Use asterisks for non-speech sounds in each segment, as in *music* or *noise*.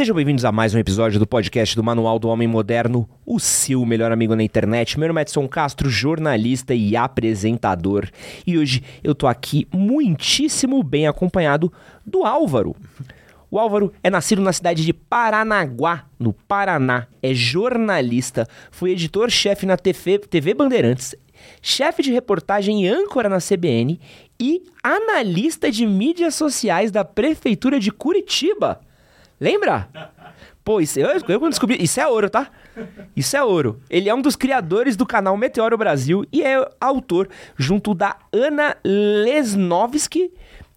Sejam bem-vindos a mais um episódio do podcast do Manual do Homem Moderno, o seu melhor amigo na internet. Meu nome é Edson Castro, jornalista e apresentador. E hoje eu tô aqui muitíssimo bem acompanhado do Álvaro. O Álvaro é nascido na cidade de Paranaguá, no Paraná. É jornalista, foi editor-chefe na TV, TV Bandeirantes, chefe de reportagem e âncora na CBN e analista de mídias sociais da Prefeitura de Curitiba. Lembra? Pô, isso, eu, eu quando descobri. Isso é ouro, tá? Isso é ouro. Ele é um dos criadores do canal Meteoro Brasil e é autor, junto da Ana Lesnovski,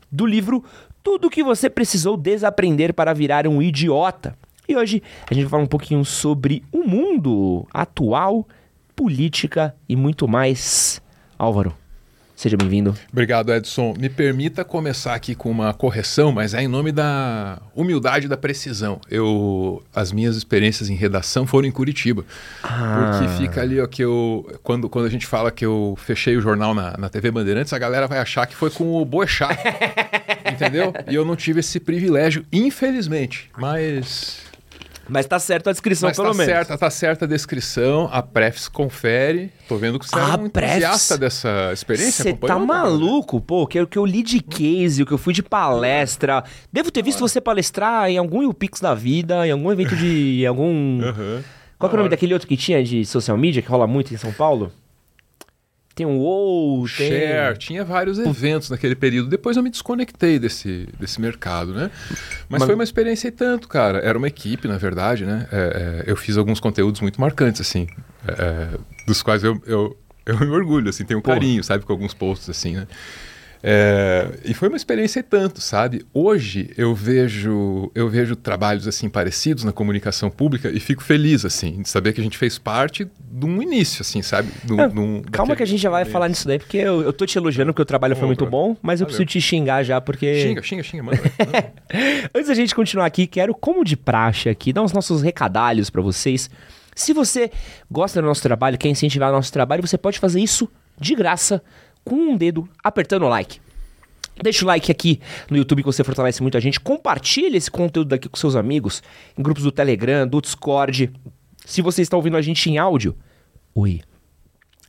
do livro Tudo o que você precisou desaprender para virar um idiota. E hoje a gente vai falar um pouquinho sobre o mundo atual, política e muito mais. Álvaro. Seja bem-vindo. Obrigado, Edson. Me permita começar aqui com uma correção, mas é em nome da humildade e da precisão. Eu, as minhas experiências em redação foram em Curitiba. Ah. Porque fica ali, ó, que eu. Quando, quando a gente fala que eu fechei o jornal na, na TV Bandeirantes, a galera vai achar que foi com o Boechat. *laughs* entendeu? E eu não tive esse privilégio, infelizmente. Mas. Mas tá certa a descrição, Mas pelo tá menos. Certa, tá certa a descrição, a Prefs confere. Tô vendo que você é um Prefs... entusiasta dessa experiência. Você tá maluco, pô, que, que eu li de case, que eu fui de palestra. Devo ter visto você palestrar em algum UPix da vida, em algum evento de... Algum... *laughs* Uhum. Qual é o nome daquele outro que tinha de social media, que rola muito em São Paulo? Tem um WoW, tem... Share, tinha vários eventos naquele período. Depois eu me desconectei desse, desse mercado, né? Mas, Mas... foi uma experiência e tanto, cara. Era uma equipe, na verdade, né? É, é, eu fiz alguns conteúdos muito marcantes, assim, é, é dos quais eu, eu, eu me orgulho, assim, tenho um carinho, sabe, com alguns posts, assim, né? É, e foi uma experiência e tanto, sabe? Hoje eu vejo eu vejo trabalhos assim parecidos na comunicação pública e fico feliz assim de saber que a gente fez parte de um início, assim, sabe? Do, é, calma que a gente já vai falar nisso daí, porque eu, eu tô te elogiando porque o trabalho foi muito bom, mas eu preciso te xingar já porque xinga, xinga, xinga, mano. *laughs* Antes da gente continuar aqui, quero como de praxe aqui dar os nossos recadalhos para vocês. Se você gosta do nosso trabalho, quer incentivar o nosso trabalho, você pode fazer isso de graça com um dedo apertando o like. Deixa o like aqui no YouTube que você fortalece muito a gente. Compartilhe esse conteúdo daqui com seus amigos, em grupos do Telegram, do Discord. Se você está ouvindo a gente em áudio, oi.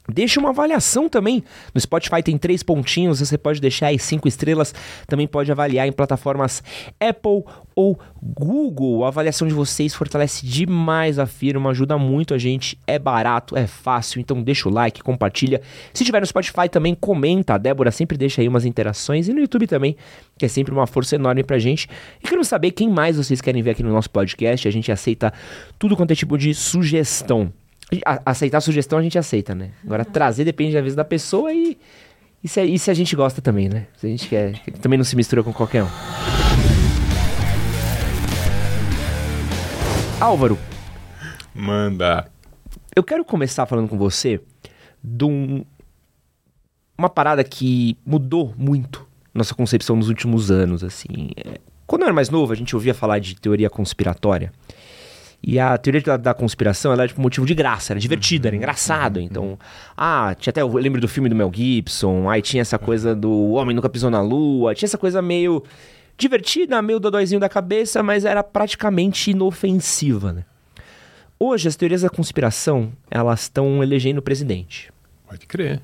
Deixa uma avaliação também. No Spotify tem três pontinhos, você pode deixar aí cinco estrelas. Também pode avaliar em plataformas Apple ou Google. A avaliação de vocês fortalece demais a firma, ajuda muito a gente. É barato, é fácil, então deixa o like, compartilha. Se tiver no Spotify também comenta. A Débora sempre deixa aí umas interações. E no YouTube também, que é sempre uma força enorme pra gente. E quero saber quem mais vocês querem ver aqui no nosso podcast. A gente aceita tudo quanto é tipo de sugestão. Aceitar a sugestão a gente aceita, né? Agora trazer depende da vez da pessoa e. E se, e se a gente gosta também, né? Se a gente quer. Também não se mistura com qualquer um. Álvaro. Manda. Eu quero começar falando com você de um, uma parada que mudou muito nossa concepção nos últimos anos, assim. É, quando eu era mais novo, a gente ouvia falar de teoria conspiratória. E a teoria da, da conspiração era tipo motivo de graça, era divertido, era uhum. engraçado. Uhum. Então, ah, tinha até, eu lembro do filme do Mel Gibson, aí tinha essa coisa do homem nunca pisou na lua, tinha essa coisa meio divertida, meio dodóizinho da cabeça, mas era praticamente inofensiva, né? Hoje, as teorias da conspiração, elas estão elegendo o presidente. Pode crer.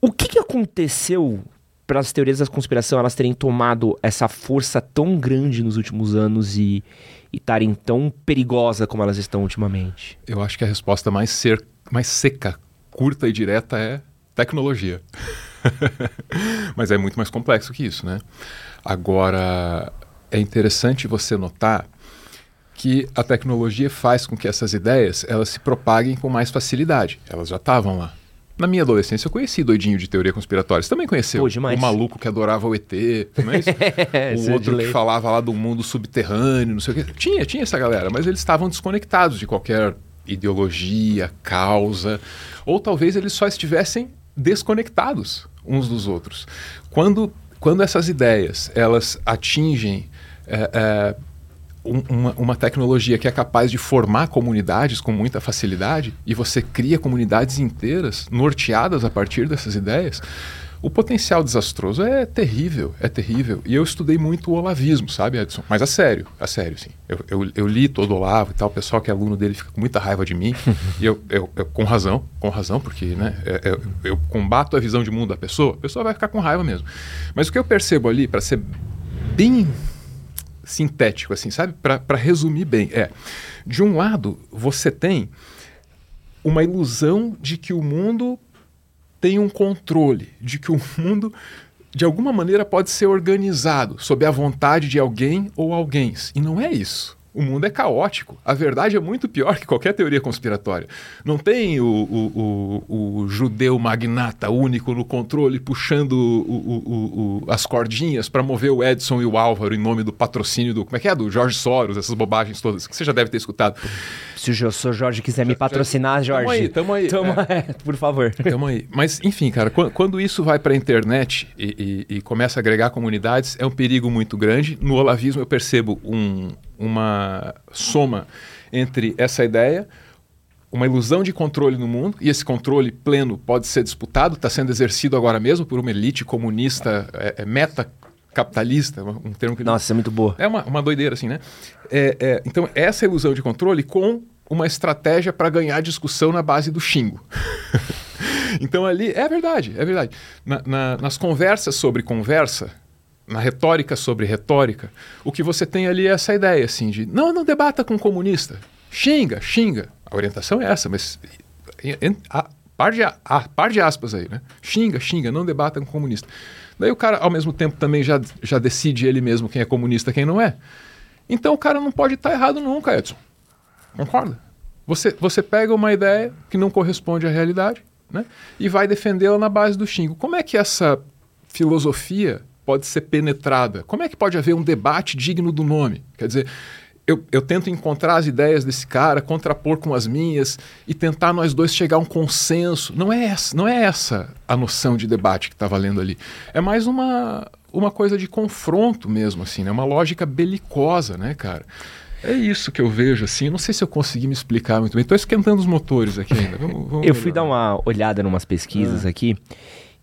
O que, que aconteceu para as teorias da conspiração elas terem tomado essa força tão grande nos últimos anos e estarem tão perigosa como elas estão ultimamente? Eu acho que a resposta mais, ser, mais seca, curta e direta é tecnologia. *laughs* Mas é muito mais complexo que isso, né? Agora, é interessante você notar que a tecnologia faz com que essas ideias elas se propaguem com mais facilidade. Elas já estavam lá. Na minha adolescência eu conheci doidinho de teoria conspiratória. Você também conheceu? Pô, demais. O maluco que adorava o ET, não é isso? *laughs* o é outro que falava lá do mundo subterrâneo, não sei o quê. Tinha, tinha essa galera, mas eles estavam desconectados de qualquer ideologia, causa, ou talvez eles só estivessem desconectados uns dos outros. Quando, quando essas ideias elas atingem é, é, um, uma, uma, tecnologia que é capaz de formar comunidades com muita facilidade e você cria comunidades inteiras norteadas a partir dessas ideias, O potencial desastroso é terrível, é terrível. E eu estudei muito o olavismo, sabe, Edson? Mas a sério, a sério, sim. Eu, eu, eu li todo o Olavo e tal, o pessoal que é aluno dele fica com muita raiva de mim. *laughs* e eu, eu, eu, com razão, com razão, porque né, é, é, eu combato a visão de mundo da pessoa, a pessoa vai ficar com raiva mesmo. Mas o que eu percebo ali, para ser bem sintético, assim, sabe? Para resumir bem, é: de um lado, você tem uma ilusão de que o mundo tem um controle, de que o *laughs* mundo, de alguma maneira, pode ser organizado sob a vontade de alguém ou alguém. E não é isso. O mundo é caótico. A verdade é muito pior que qualquer teoria conspiratória. Não tem o, o, o, o judeu magnata único no controle puxando as cordinhas para mover o Edson e o Álvaro em nome do patrocínio do. Como é que é? Do Jorge Soros, essas bobagens todas que você já deve ter escutado. Se o Sr. Jorge quiser me patrocinar, Jorge. Tamo aí, tamo aí. Tamo. É, por favor. Tamo aí. Mas, enfim, cara, quando, quando isso vai para a internet e, e, e começa a agregar comunidades, é um perigo muito grande. No olavismo eu percebo um uma soma entre essa ideia, uma ilusão de controle no mundo, e esse controle pleno pode ser disputado, está sendo exercido agora mesmo por uma elite comunista é, é meta capitalista, um termo que... Nossa, é muito boa. É uma, uma doideira, assim, né? É, é, então, essa ilusão de controle com uma estratégia para ganhar discussão na base do xingo. *laughs* então, ali, é verdade, é verdade. Na, na, nas conversas sobre conversa, na retórica sobre retórica, o que você tem ali é essa ideia assim de não, não debata com comunista. Xinga, xinga. A orientação é essa, mas a par de, a, par de aspas aí, né? Xinga, xinga, não debata com comunista. Daí o cara, ao mesmo tempo, também já, já decide ele mesmo quem é comunista quem não é. Então o cara não pode estar tá errado nunca, Edson. Concorda? Você, você pega uma ideia que não corresponde à realidade né? e vai defendê-la na base do xingo. Como é que essa filosofia pode ser penetrada? Como é que pode haver um debate digno do nome? Quer dizer, eu, eu, tento encontrar as ideias desse cara, contrapor com as minhas e tentar nós dois chegar a um consenso. Não é essa, não é essa a noção de debate que está valendo ali. É mais uma, uma coisa de confronto mesmo, assim, né? Uma lógica belicosa, né, cara? É isso que eu vejo, assim. Não sei se eu consegui me explicar muito bem. Estou esquentando os motores aqui ainda. Vamos, vamos eu fui dar uma olhada em umas pesquisas ah. aqui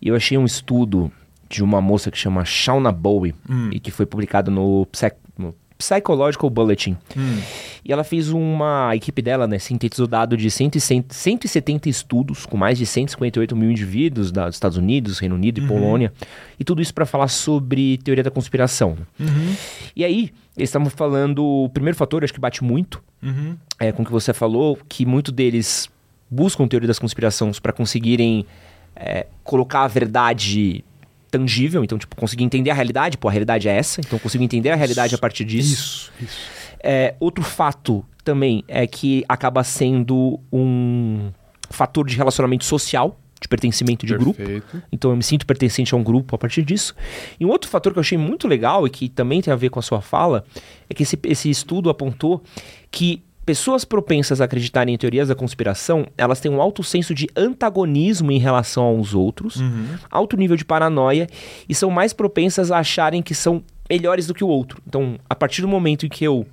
e eu achei um estudo de uma moça que chama Shauna Bowie hum. e que foi publicado no, Psych, no Psychological Bulletin. Hum. E ela fez uma. A equipe dela, né, sintetizou dado de 100, 170 estudos com mais de 158 mil indivíduos dos Estados Unidos, Reino Unido e uhum. Polônia. E tudo isso para falar sobre teoria da conspiração. Uhum. E aí, eles estavam falando. O primeiro fator, acho que bate muito uhum. é, com o que você falou, que muito deles buscam teoria das conspirações para conseguirem é, colocar a verdade tangível, então, tipo, conseguir entender a realidade, pô, a realidade é essa, então consigo entender a realidade isso, a partir disso. Isso, isso. É, outro fato também é que acaba sendo um fator de relacionamento social, de pertencimento de Perfeito. grupo. Então eu me sinto pertencente a um grupo a partir disso. E um outro fator que eu achei muito legal e que também tem a ver com a sua fala é que esse, esse estudo apontou que Pessoas propensas a acreditarem em teorias da conspiração, elas têm um alto senso de antagonismo em relação aos outros, uhum. alto nível de paranoia e são mais propensas a acharem que são melhores do que o outro. Então, a partir do momento em que eu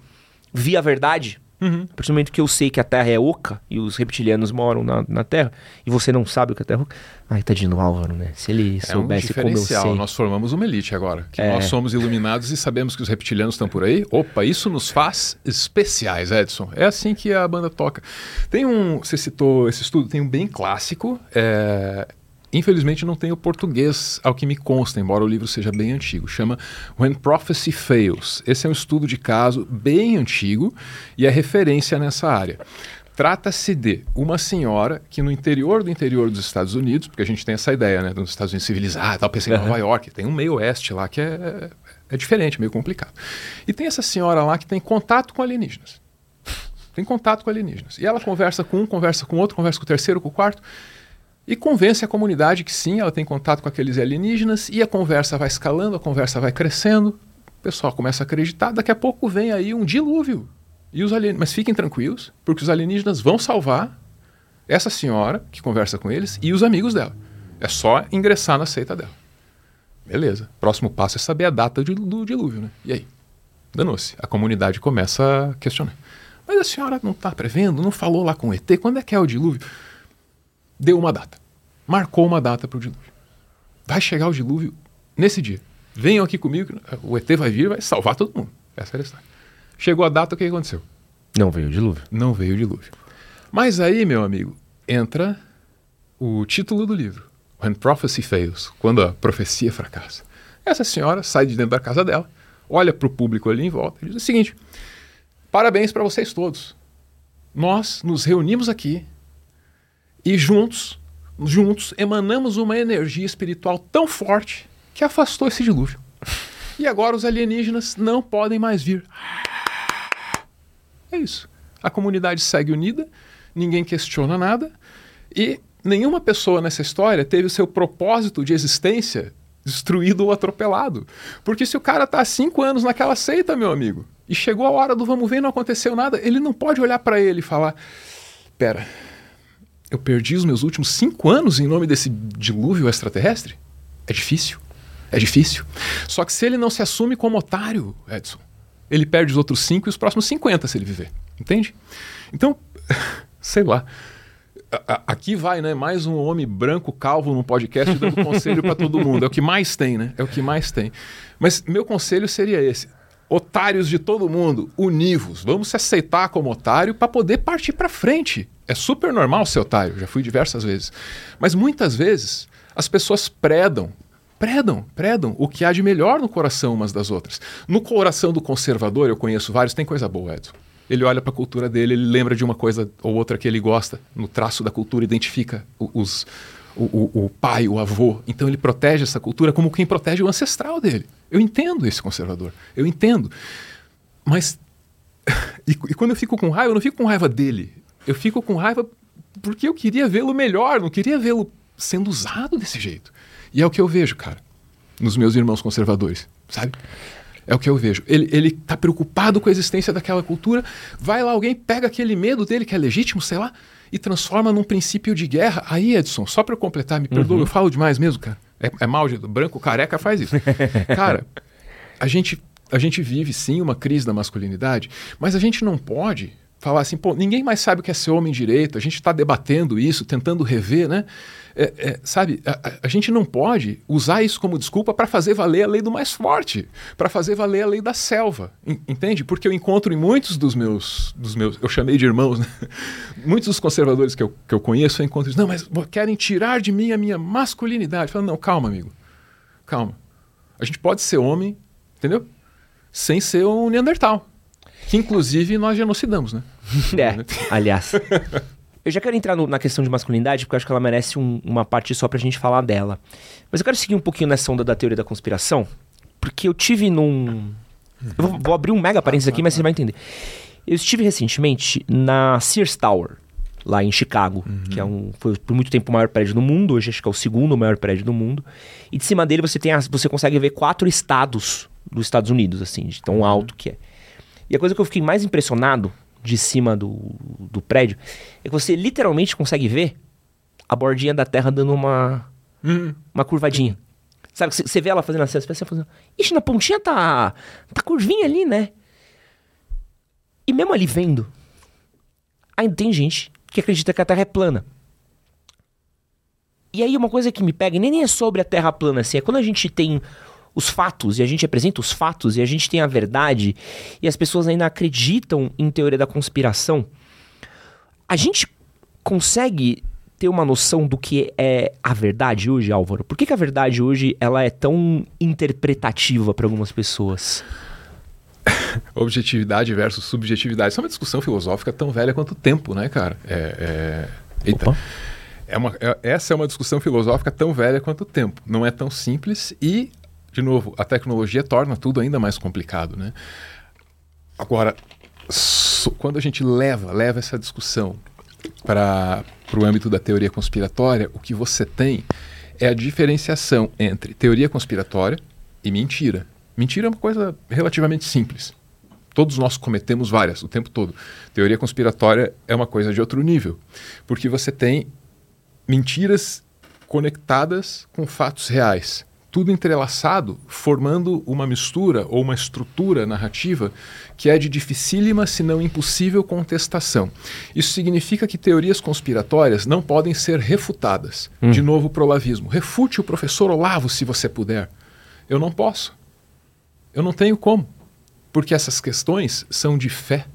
vi a verdade, Uhum. A partir do momento que eu sei que a Terra é oca e os reptilianos moram na, na Terra e você não sabe o que a Terra é oca. Ai, tadinho do Álvaro, né? Se ele soubesse é um como eu sei. Nós formamos uma elite agora. Que é. nós somos iluminados e sabemos que os reptilianos estão por aí. Opa, isso nos faz especiais, Edson. É assim que a banda toca. Tem um. Você citou esse estudo, tem um bem clássico. É, Infelizmente não tem o português ao que me consta, embora o livro seja bem antigo. Chama When Prophecy Fails. Esse é um estudo de caso bem antigo e é referência nessa área. Trata-se de uma senhora que no interior do interior dos Estados Unidos, porque a gente tem essa ideia, né, dos Estados Unidos civilizados, tal, pensei em Nova York, tem um meio oeste lá que é, é diferente, meio complicado. E tem essa senhora lá que tem contato com alienígenas. Tem contato com alienígenas. E ela conversa com um, conversa com outro, conversa com o terceiro, com o quarto e convence a comunidade que sim, ela tem contato com aqueles alienígenas e a conversa vai escalando, a conversa vai crescendo, o pessoal começa a acreditar, daqui a pouco vem aí um dilúvio. E os alien... Mas fiquem tranquilos, porque os alienígenas vão salvar essa senhora que conversa com eles e os amigos dela. É só ingressar na seita dela. Beleza. Próximo passo é saber a data do, do dilúvio, né? E aí? Danou-se. A comunidade começa a questionar. Mas a senhora não está prevendo? Não falou lá com o ET? Quando é que é o dilúvio? Deu uma data. Marcou uma data para o dilúvio. vai chegar o dilúvio nesse dia. Venham aqui comigo, o ET vai vir e vai salvar todo mundo. Essa era a história. Chegou a data, o que aconteceu? Não veio o dilúvio. Não veio o dilúvio. Mas aí, meu amigo, entra o título do livro, When Prophecy Fails, quando a profecia fracassa. Essa senhora sai de dentro da casa dela, olha para o público ali em volta e diz o seguinte: Parabéns para vocês todos. Nós nos reunimos aqui e juntos, juntos emanamos uma energia espiritual tão forte que afastou esse dilúvio. E agora os alienígenas não podem mais vir. É isso. A comunidade segue unida, ninguém questiona nada e nenhuma pessoa nessa história teve o seu propósito de existência destruído ou atropelado. Porque se o cara está há cinco anos naquela seita, meu amigo, e chegou a hora do vamos ver e não aconteceu nada, ele não pode olhar para ele e falar: pera, eu perdi os meus últimos cinco anos em nome desse dilúvio extraterrestre? É difícil. É difícil. Só que se ele não se assume como otário, Edson, ele perde os outros cinco e os próximos 50 se ele viver. Entende? Então, *laughs* sei lá aqui vai, né? Mais um homem branco calvo num podcast dando *laughs* conselho para todo mundo. É o que mais tem, né? É o que mais tem. Mas meu conselho seria esse: otários de todo mundo, univos. Vamos se aceitar como otário para poder partir para frente. É super normal ser otário, já fui diversas vezes. Mas muitas vezes as pessoas predam predam, predam o que há de melhor no coração umas das outras. No coração do conservador, eu conheço vários, tem coisa boa, Edson ele olha para a cultura dele, ele lembra de uma coisa ou outra que ele gosta, no traço da cultura, identifica os, o, o, o, pai, o avô. Então ele protege essa cultura como quem protege o ancestral dele. Eu entendo esse conservador, eu entendo. Mas, *laughs* e, e quando eu fico com raiva, eu não fico com raiva dele. Eu fico com raiva porque eu queria vê-lo melhor, não queria vê-lo sendo usado desse jeito. E é o que eu vejo, cara, nos meus irmãos conservadores, sabe? É o que eu vejo. Ele, ele tá preocupado com a existência daquela cultura. Vai lá, alguém pega aquele medo dele, que é legítimo, sei lá, e transforma num princípio de guerra. Aí, Edson, só para completar, me perdoa, uhum. eu falo demais mesmo, cara. É, é mal, branco careca faz isso. *laughs* cara, a gente, a gente vive sim uma crise da masculinidade, mas a gente não pode falar assim, pô, ninguém mais sabe o que é ser homem direito, a gente está debatendo isso, tentando rever, né? É, é, sabe, a, a, gente não pode usar isso como desculpa para fazer valer a lei do mais forte, para fazer valer a lei da selva, entende? Porque eu encontro em muitos dos meus, dos meus eu chamei de irmãos, né? *laughs* muitos dos conservadores que eu, que eu conheço, eu encontro não, mas querem tirar de mim a minha masculinidade. Falando, não, calma, amigo, calma. A gente pode ser homem, entendeu? Sem ser um Neandertal. Que inclusive nós genocidamos, né? É, aliás. Eu já quero entrar no, na questão de masculinidade, porque eu acho que ela merece um, uma parte só pra gente falar dela. Mas eu quero seguir um pouquinho nessa onda da teoria da conspiração, porque eu tive num. Eu vou, vou abrir um mega parênteses aqui, mas você vai entender. Eu estive recentemente na Sears Tower, lá em Chicago, uhum. que é um, foi por muito tempo o maior prédio do mundo, hoje acho que é o segundo maior prédio do mundo. E de cima dele você, tem as, você consegue ver quatro estados dos Estados Unidos, assim, de tão alto que é. E a coisa que eu fiquei mais impressionado de cima do, do prédio é que você literalmente consegue ver a bordinha da terra dando uma, hum. uma curvadinha. Sabe, você vê ela fazendo assim, você fazendo. Ixi, na pontinha tá. tá curvinha ali, né? E mesmo ali vendo, ainda tem gente que acredita que a Terra é plana. E aí uma coisa que me pega, nem é sobre a Terra plana, assim, é quando a gente tem os fatos e a gente apresenta os fatos e a gente tem a verdade e as pessoas ainda acreditam em teoria da conspiração, a gente consegue ter uma noção do que é a verdade hoje, Álvaro? Por que, que a verdade hoje ela é tão interpretativa para algumas pessoas? *laughs* Objetividade versus subjetividade. Isso é uma discussão filosófica tão velha quanto o tempo, né, cara? É, é... Eita. É uma, é, essa é uma discussão filosófica tão velha quanto o tempo. Não é tão simples e de novo, a tecnologia torna tudo ainda mais complicado, né? Agora, so, quando a gente leva, leva essa discussão para o âmbito da teoria conspiratória, o que você tem é a diferenciação entre teoria conspiratória e mentira. Mentira é uma coisa relativamente simples. Todos nós cometemos várias o tempo todo. Teoria conspiratória é uma coisa de outro nível, porque você tem mentiras conectadas com fatos reais tudo entrelaçado, formando uma mistura ou uma estrutura narrativa que é de dificílima, se não impossível contestação. Isso significa que teorias conspiratórias não podem ser refutadas. Hum. De novo, o olavismo. Refute o professor Olavo se você puder. Eu não posso. Eu não tenho como. Porque essas questões são de fé.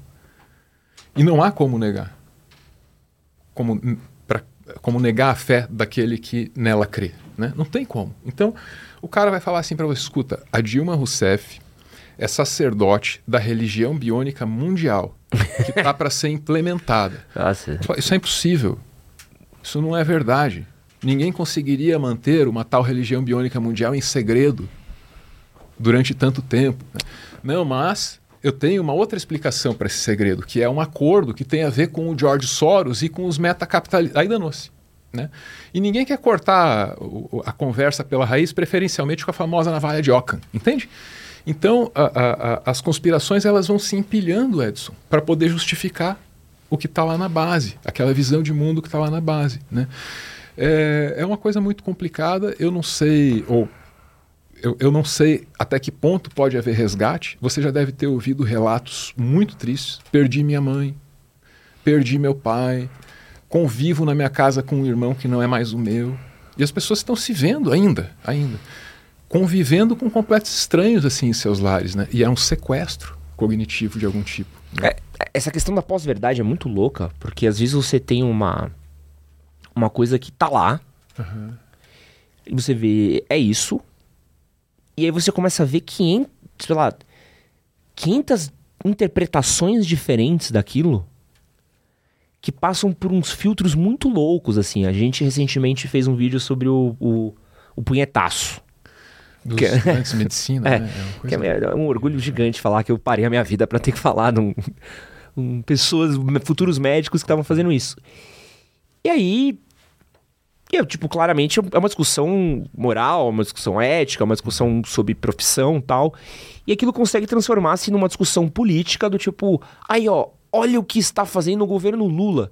E não há como negar. Como, pra, como negar a fé daquele que nela crê. Né? Não tem como. Então, o cara vai falar assim para você: escuta, a Dilma Rousseff é sacerdote da religião biônica mundial que está para ser implementada. *laughs* Nossa. Isso é impossível. Isso não é verdade. Ninguém conseguiria manter uma tal religião biônica mundial em segredo durante tanto tempo. Não, mas eu tenho uma outra explicação para esse segredo, que é um acordo que tem a ver com o George Soros e com os metacapitalistas. Aí danou-se. Né? E ninguém quer cortar a conversa pela raiz, preferencialmente com a famosa navalha de Ockham, entende? Então, a, a, a, as conspirações elas vão se empilhando, Edson, para poder justificar o que está lá na base, aquela visão de mundo que está lá na base. Né? É, é uma coisa muito complicada, eu não sei, ou eu, eu não sei até que ponto pode haver resgate. Você já deve ter ouvido relatos muito tristes. Perdi minha mãe, perdi meu pai, convivo na minha casa com um irmão que não é mais o meu. E as pessoas estão se vendo ainda, ainda. Convivendo com completos estranhos assim em seus lares, né? E é um sequestro cognitivo de algum tipo. Né? É, essa questão da pós-verdade é muito louca, porque às vezes você tem uma uma coisa que tá lá, uhum. e você vê, é isso, e aí você começa a ver 500, sei lá, 500 interpretações diferentes daquilo, que passam por uns filtros muito loucos, assim. A gente recentemente fez um vídeo sobre o, o, o punhetaço. Dos que, é de medicina, *laughs* é, né? É, que é, é, um orgulho gigante falar que eu parei a minha vida para ter que falar num, *laughs* um, pessoas, futuros médicos que estavam fazendo isso. E aí, eu, tipo, claramente é uma discussão moral, uma discussão ética, uma discussão sobre profissão tal. E aquilo consegue transformar-se numa discussão política do tipo, aí ó, olha o que está fazendo o governo Lula.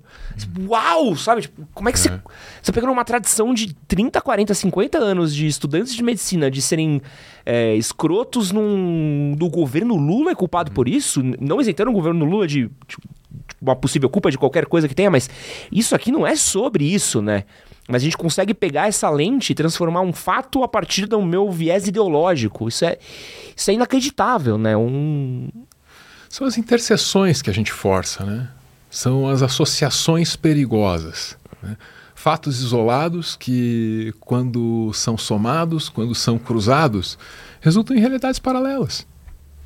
Uau! Sabe? Tipo, como é que é. você. Você pegando uma tradição de 30, 40, 50 anos de estudantes de medicina de serem é, escrotos num, do governo Lula é culpado por isso? Não isentando o governo Lula de, de uma possível culpa de qualquer coisa que tenha, mas isso aqui não é sobre isso, né? Mas a gente consegue pegar essa lente e transformar um fato a partir do meu viés ideológico. Isso é, isso é inacreditável, né? Um, são as interseções que a gente força, né? São as associações perigosas. Né? Fatos isolados que, quando são somados, quando são cruzados, resultam em realidades paralelas.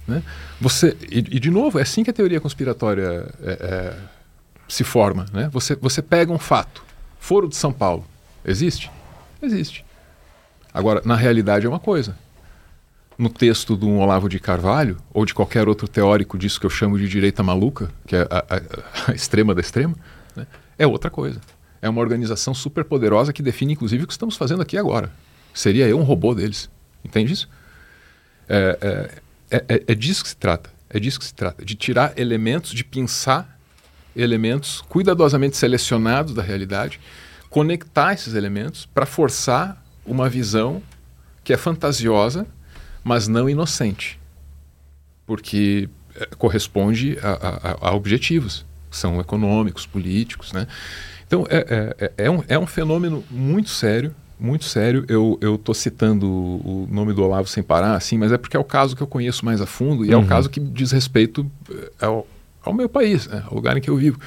Né? Você, e, e, de novo, é assim que a teoria conspiratória é, é, se forma. Né? Você, você pega um fato, Foro de São Paulo, existe? Existe. Agora, na realidade é uma coisa no texto de um Olavo de Carvalho, ou de qualquer outro teórico disso que eu chamo de direita maluca, que é a, a, a *laughs* extrema da extrema, né, é outra coisa. É uma organização super poderosa que define, inclusive, o que estamos fazendo aqui agora. Seria eu um robô deles. Entende isso? É, é, é, é disso que se trata. É disso que se trata. De tirar elementos, de pensar elementos cuidadosamente selecionados da realidade, conectar esses elementos para forçar uma visão que é fantasiosa mas não inocente, porque é, corresponde a, a, a objetivos, que são econômicos, políticos, né? Então é, é, é, é, um, é um fenômeno muito sério, muito sério. Eu estou citando o nome do Olavo sem parar, assim, mas é porque é o caso que eu conheço mais a fundo e uhum. é o uhum. caso que diz respeito é, ao, ao meu país, né? ao lugar em que eu vivo.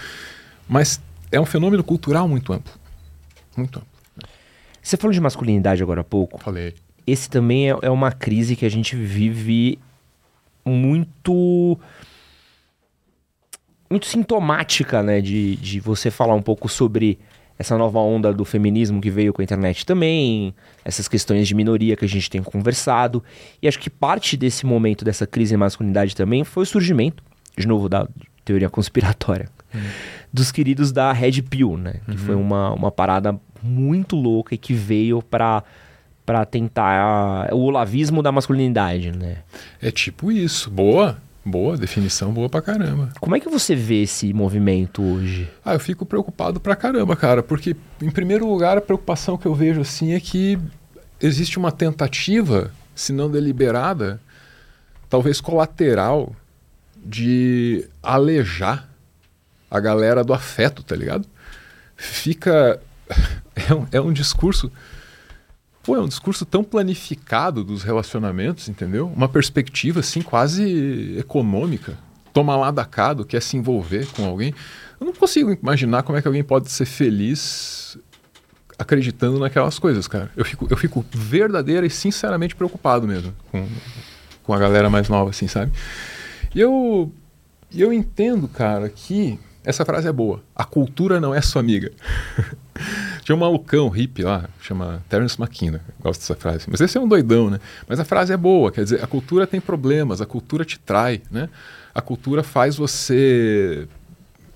Mas é um fenômeno cultural muito amplo. Muito amplo. Você falou de masculinidade agora há pouco. Falei esse também é, é uma crise que a gente vive muito muito sintomática, né, de, de você falar um pouco sobre essa nova onda do feminismo que veio com a internet também, essas questões de minoria que a gente tem conversado, e acho que parte desse momento dessa crise de masculinidade também foi o surgimento, de novo, da teoria conspiratória, uhum. dos queridos da Red Pill, né, que uhum. foi uma, uma parada muito louca e que veio para para tentar o olavismo da masculinidade, né? É tipo isso. Boa. Boa, definição boa pra caramba. Como é que você vê esse movimento hoje? Ah, eu fico preocupado pra caramba, cara, porque, em primeiro lugar, a preocupação que eu vejo assim é que existe uma tentativa, se não deliberada, talvez colateral, de alejar a galera do afeto, tá ligado? Fica. *laughs* É um, é um discurso. Pô, é um discurso tão planificado dos relacionamentos, entendeu? Uma perspectiva, assim, quase econômica. Toma lá da cá do que é se envolver com alguém. Eu não consigo imaginar como é que alguém pode ser feliz acreditando naquelas coisas, cara. Eu fico, eu fico verdadeira e sinceramente preocupado mesmo com, com a galera mais nova, assim, sabe? E eu, eu entendo, cara, que essa frase é boa. A cultura não é sua amiga. *laughs* *laughs* Tinha um malucão hippie lá, chama Terence McKenna, gosto dessa frase. Mas esse é um doidão, né? Mas a frase é boa, quer dizer, a cultura tem problemas, a cultura te trai, né? A cultura faz você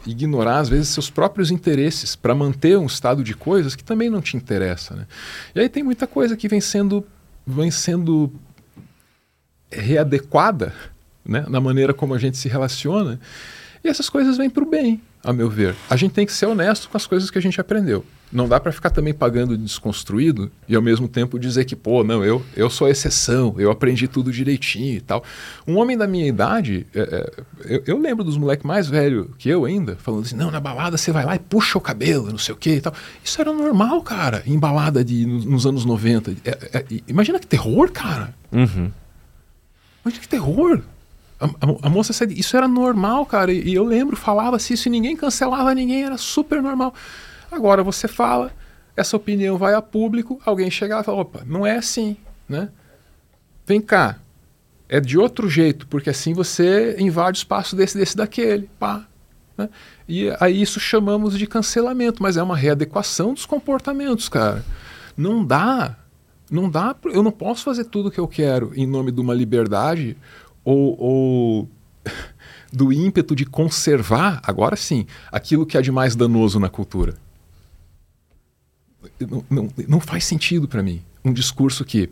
ignorar, às vezes, seus próprios interesses para manter um estado de coisas que também não te interessa, né? E aí tem muita coisa que vem sendo, vem sendo readequada né? na maneira como a gente se relaciona e essas coisas vêm para o bem, a meu ver. A gente tem que ser honesto com as coisas que a gente aprendeu. Não dá para ficar também pagando de desconstruído e ao mesmo tempo dizer que, pô, não, eu, eu sou a exceção, eu aprendi tudo direitinho e tal. Um homem da minha idade, é, é, eu, eu, lembro dos moleques mais velhos que eu ainda, falando assim: não, na balada você vai lá e puxa o cabelo, não sei o que e tal. Isso era normal, cara, em balada de, nos, nos anos 90. É, é, imagina que terror, cara. Uhum. Imagina que terror. A, a, a, moça saía. Isso era normal, cara. E, e eu lembro, falava-se isso e ninguém cancelava ninguém, era super normal. Agora você fala, essa opinião vai a público, alguém chega e fala: opa, não é assim, né? Vem cá. É de outro jeito, porque assim você invade o espaço desse, desse, daquele. Pá. Né? E aí isso chamamos de cancelamento, mas é uma readequação dos comportamentos, cara. Não dá. Não dá. Eu não posso fazer tudo o que eu quero em nome de uma liberdade ou, ou *laughs* do ímpeto de conservar, agora sim, aquilo que é de mais danoso na cultura. Não, não, não faz sentido para mim um discurso que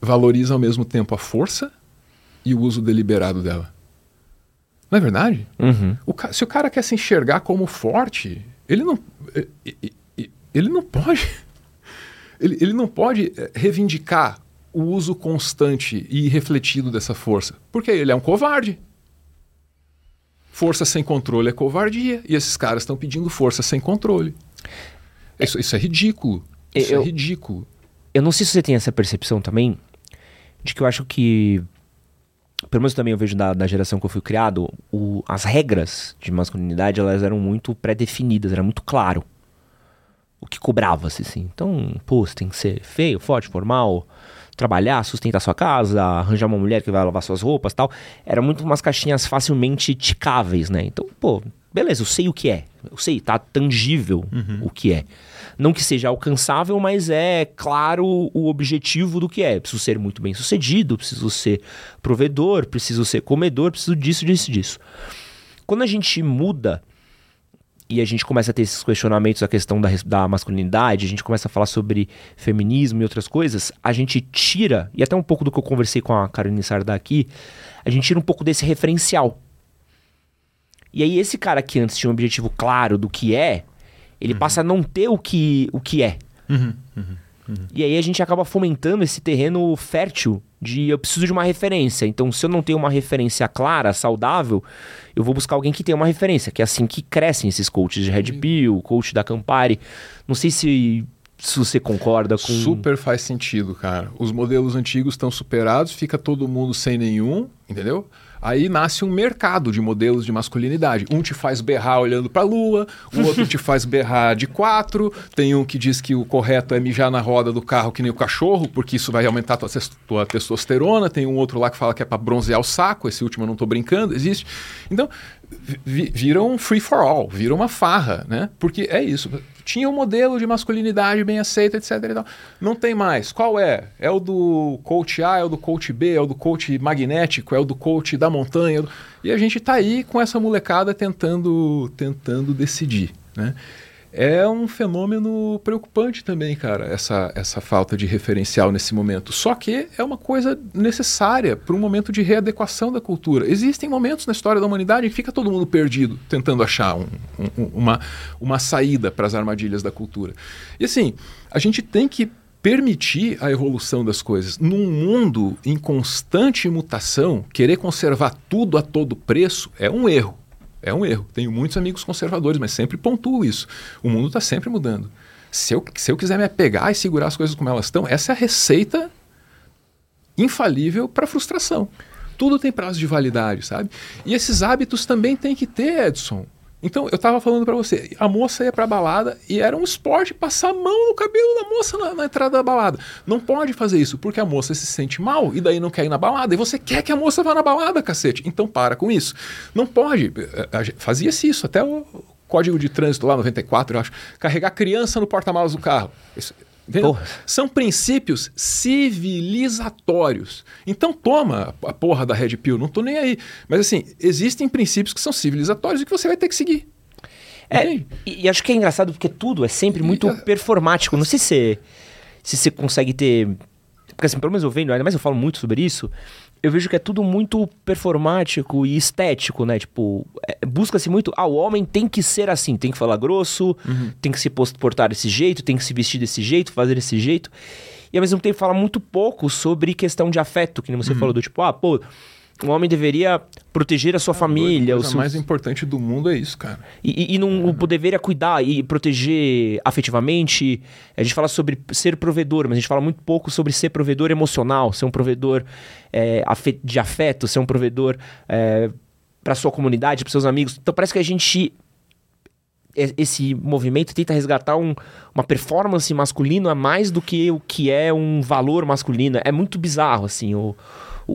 valoriza ao mesmo tempo a força e o uso deliberado dela. Não é verdade? Uhum. O, se o cara quer se enxergar como forte, ele não, ele não pode. *laughs* Ele, ele não pode eh, reivindicar o uso constante e refletido dessa força? Porque ele é um covarde. Força sem controle é covardia. E esses caras estão pedindo força sem controle. Isso, isso é ridículo. Isso é eu, é ridículo. Eu não sei se você tem essa percepção também, de que eu acho que. Pelo menos também eu vejo da, da geração que eu fui criado, o, as regras de masculinidade elas eram muito pré-definidas, era muito claro o que cobrava-se, assim. Então, pô, você tem que ser feio, forte, formal, trabalhar, sustentar sua casa, arranjar uma mulher que vai lavar suas roupas tal. Era muito umas caixinhas facilmente ticáveis, né? Então, pô, beleza, eu sei o que é. Eu sei, tá tangível uhum. o que é. Não que seja alcançável, mas é claro o objetivo do que é. Preciso ser muito bem sucedido, preciso ser provedor, preciso ser comedor, preciso disso, disso, disso. Quando a gente muda e a gente começa a ter esses questionamentos, a questão da, da masculinidade, a gente começa a falar sobre feminismo e outras coisas, a gente tira, e até um pouco do que eu conversei com a Karine Sarda aqui, a gente tira um pouco desse referencial. E aí esse cara que antes tinha um objetivo claro do que é, ele uhum. passa a não ter o que, o que é. Uhum, uhum. Uhum. E aí a gente acaba fomentando esse terreno fértil de eu preciso de uma referência. Então, se eu não tenho uma referência clara, saudável, eu vou buscar alguém que tenha uma referência, que é assim que crescem esses coaches de Red Pill, coach da Campari. Não sei se se você concorda com. Super faz sentido, cara. Os modelos antigos estão superados, fica todo mundo sem nenhum, entendeu? Aí nasce um mercado de modelos de masculinidade. Um te faz berrar olhando para a lua, o outro te faz berrar de quatro. Tem um que diz que o correto é mijar na roda do carro que nem o cachorro, porque isso vai aumentar tua, tua testosterona. Tem um outro lá que fala que é para bronzear o saco. Esse último eu não estou brincando, existe. Então, vira um free for all, vira uma farra, né? Porque é isso tinha um modelo de masculinidade bem aceito, etc. Não tem mais. Qual é? É o do coach A, é o do coach B, é o do coach magnético, é o do coach da montanha. E a gente está aí com essa molecada tentando, tentando decidir. Né? É um fenômeno preocupante também, cara, essa, essa falta de referencial nesse momento. Só que é uma coisa necessária para um momento de readequação da cultura. Existem momentos na história da humanidade em que fica todo mundo perdido, tentando achar um, um, uma, uma saída para as armadilhas da cultura. E assim, a gente tem que permitir a evolução das coisas. Num mundo em constante mutação, querer conservar tudo a todo preço é um erro. É um erro. Tenho muitos amigos conservadores, mas sempre pontuo isso. O mundo está sempre mudando. Se eu, se eu quiser me apegar e segurar as coisas como elas estão, essa é a receita infalível para frustração. Tudo tem prazo de validade, sabe? E esses hábitos também tem que ter, Edson. Então, eu estava falando para você, a moça ia para a balada e era um esporte passar a mão no cabelo da moça na, na, entrada da balada. Não pode fazer isso, porque a moça se sente mal e daí não quer ir na balada. E você quer que a moça vá na balada, cacete. Então, para com isso. Não pode. Eh, fazia-se isso, até o Código de Trânsito lá, 94, eu acho. Carregar criança no porta-malas do carro. Isso, são princípios civilizatórios. Então toma a porra da Red Pill, não tô nem aí. Mas assim, existem princípios que são civilizatórios e que você vai ter que seguir. É, e, e, acho que é engraçado porque tudo é sempre muito e, performático. Não sei se, se você consegue ter. Porque assim, pelo menos eu vendo, ainda mais eu falo muito sobre isso eu vejo que é tudo muito performático e estético, né? Tipo, é, busca-se muito. Ah, o homem tem que ser assim, tem que falar grosso, uhum. tem que se portar desse jeito, tem que se vestir desse jeito, fazer desse jeito. E ao mesmo tempo fala muito pouco sobre questão de afeto, que nem você uhum. falou, do tipo, ah, pô, um homem deveria proteger a sua ah, família. A coisa mais importante do mundo é isso, cara. E, e, e não uhum. deveria cuidar e proteger afetivamente. A gente fala sobre ser provedor, mas a gente fala muito pouco sobre ser provedor emocional, ser um provedor é, de afeto, ser um provedor é, para sua comunidade, para seus amigos. Então parece que a gente esse movimento tenta resgatar um, uma performance masculina mais do que o que é um valor masculino. É muito bizarro, assim, o,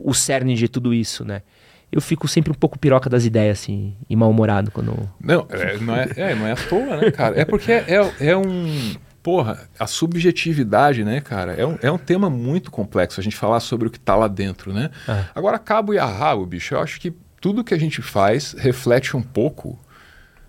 o, cerne de tudo isso, né? Eu fico sempre um pouco piroca das ideias, assim, e mal-humorado quando. Não, é, não, é, é, não é à toa, né, cara? É porque é, é, é um. Porra, a subjetividade, né, cara, é um, é um tema muito complexo a gente falar sobre o que tá lá dentro, né? Ah. Agora, cabo e a rabo, bicho, eu acho que tudo que a gente faz reflete um pouco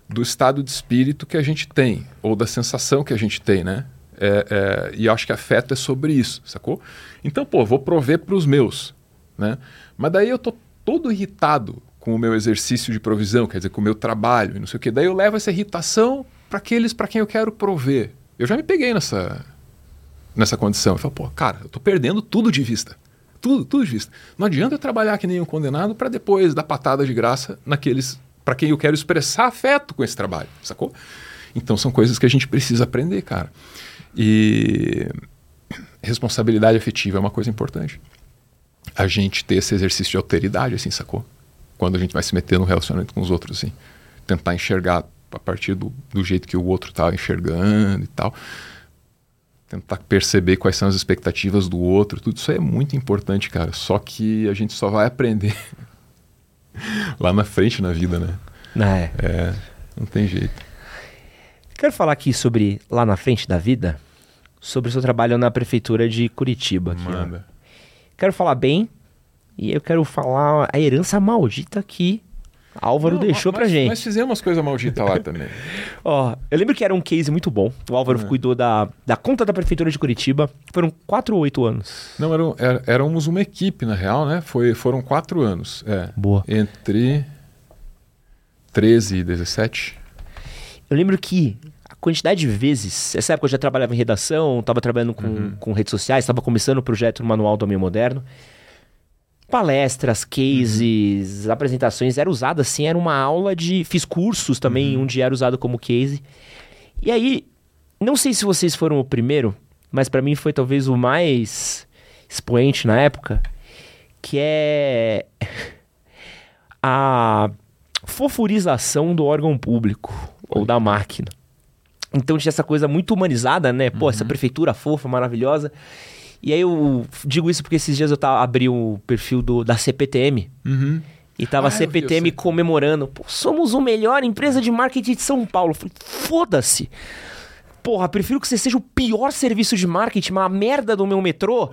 do estado de espírito que a gente tem, ou da sensação que a gente tem, né? É, é, e acho que afeto é sobre isso, sacou? Então, pô, vou prover para os meus. Né? Mas daí eu tô todo irritado com o meu exercício de provisão, quer dizer, com o meu trabalho e não sei o quê. Daí eu levo essa irritação para aqueles para quem eu quero prover. Eu já me peguei nessa, nessa condição. Eu falo, pô, cara, eu tô perdendo tudo de vista. Tudo, tudo de vista. Não adianta eu trabalhar que nem um condenado para depois dar patada de graça naqueles para quem eu quero expressar afeto com esse trabalho, sacou? Então são coisas que a gente precisa aprender, cara. E responsabilidade afetiva é uma coisa importante a gente ter esse exercício de alteridade, assim, sacou? Quando a gente vai se meter no relacionamento com os outros, assim. Tentar enxergar a partir do, do jeito que o outro tá enxergando e tal. Tentar perceber quais são as expectativas do outro. Tudo isso é muito importante, cara. Só que a gente só vai aprender *laughs* lá na frente na vida, né? É. é. Não tem jeito. Quero falar aqui sobre lá na frente da vida, sobre o seu trabalho na prefeitura de Curitiba. Aqui, Manda. Ó. Quero falar bem e eu quero falar a herança maldita que Álvaro Não, deixou mas, pra gente. Nós fizemos umas coisas malditas lá *laughs* também. Ó, eu lembro que era um case muito bom. O Álvaro é. cuidou da, da conta da prefeitura de Curitiba. Foram quatro ou oito anos. Não, eram, er, éramos uma equipe, na real, né? Foi, foram quatro anos. É. Boa. Entre 13 e 17. Eu lembro que quantidade de vezes. Essa época eu já trabalhava em redação, estava trabalhando com, uhum. com redes sociais, estava começando o projeto Manual do Homem Moderno. Palestras, cases, uhum. apresentações, era usado assim, era uma aula de. Fiz cursos também, uhum. onde era usado como case. E aí, não sei se vocês foram o primeiro, mas para mim foi talvez o mais expoente na época, que é *laughs* a fofurização do órgão público ou da máquina. Então tinha essa coisa muito humanizada, né? Pô, uhum. essa prefeitura fofa, maravilhosa. E aí eu digo isso porque esses dias eu tava, abri o perfil do, da CPTM. Uhum. E tava ah, a CPTM comemorando. Pô, somos o melhor empresa de marketing de São Paulo. Falei, foda-se porra, prefiro que você seja o pior serviço de marketing, uma merda do meu metrô.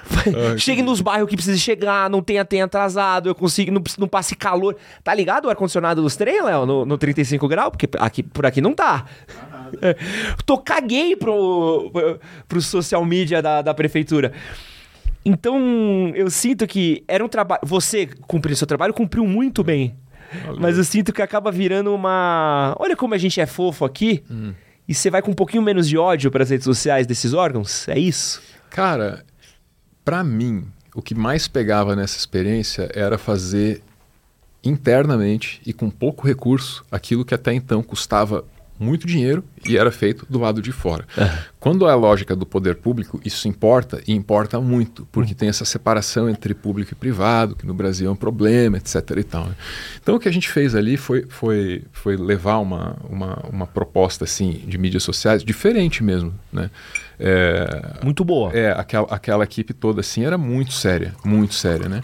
*laughs* Chegue nos bairros que precisa chegar, não tenha, tenha atrasado, eu consigo, não, não passe calor. Tá ligado o ar-condicionado dos trem, Léo, no, no 35 graus? Porque aqui, por aqui não tá. É. *laughs* Tô caguei pro, pro social media da, da prefeitura. Então, eu sinto que era um trabalho. Você cumpriu seu trabalho, cumpriu muito bem. Valeu. Mas eu sinto que acaba virando uma. Olha como a gente é fofo aqui. Hum E você vai com um pouquinho menos de ódio para as redes sociais desses órgãos? É isso? Cara, para mim, o que mais pegava nessa experiência era fazer internamente e com pouco recurso aquilo que até então custava muito dinheiro e era feito do lado de fora. Uhum. Quando é a lógica do poder público, isso importa e importa muito, porque uhum. tem essa separação entre público e privado, que no Brasil é um problema, etc. E tal, né? Então o que a gente fez ali foi, foi, foi levar uma, uma, uma proposta assim, de mídias sociais diferente mesmo. Né? É, muito boa. É, aquela, aquela equipe toda assim era muito séria, muito séria, né?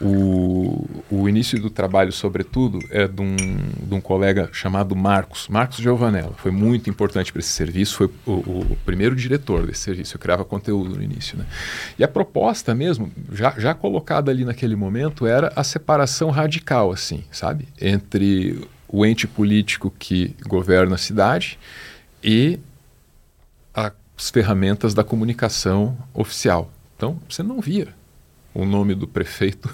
O, o início do trabalho, sobretudo, é de um, de um colega chamado Marcos, Marcos Giovanella. Foi muito importante para esse serviço, foi o, o, primeiro diretor desse serviço. Eu criava conteúdo no início. Né? E a proposta mesmo, já, já colocada ali naquele momento, era a separação radical, assim, sabe? Entre o ente político que governa a cidade e as ferramentas da comunicação oficial. Então, você não via o nome do prefeito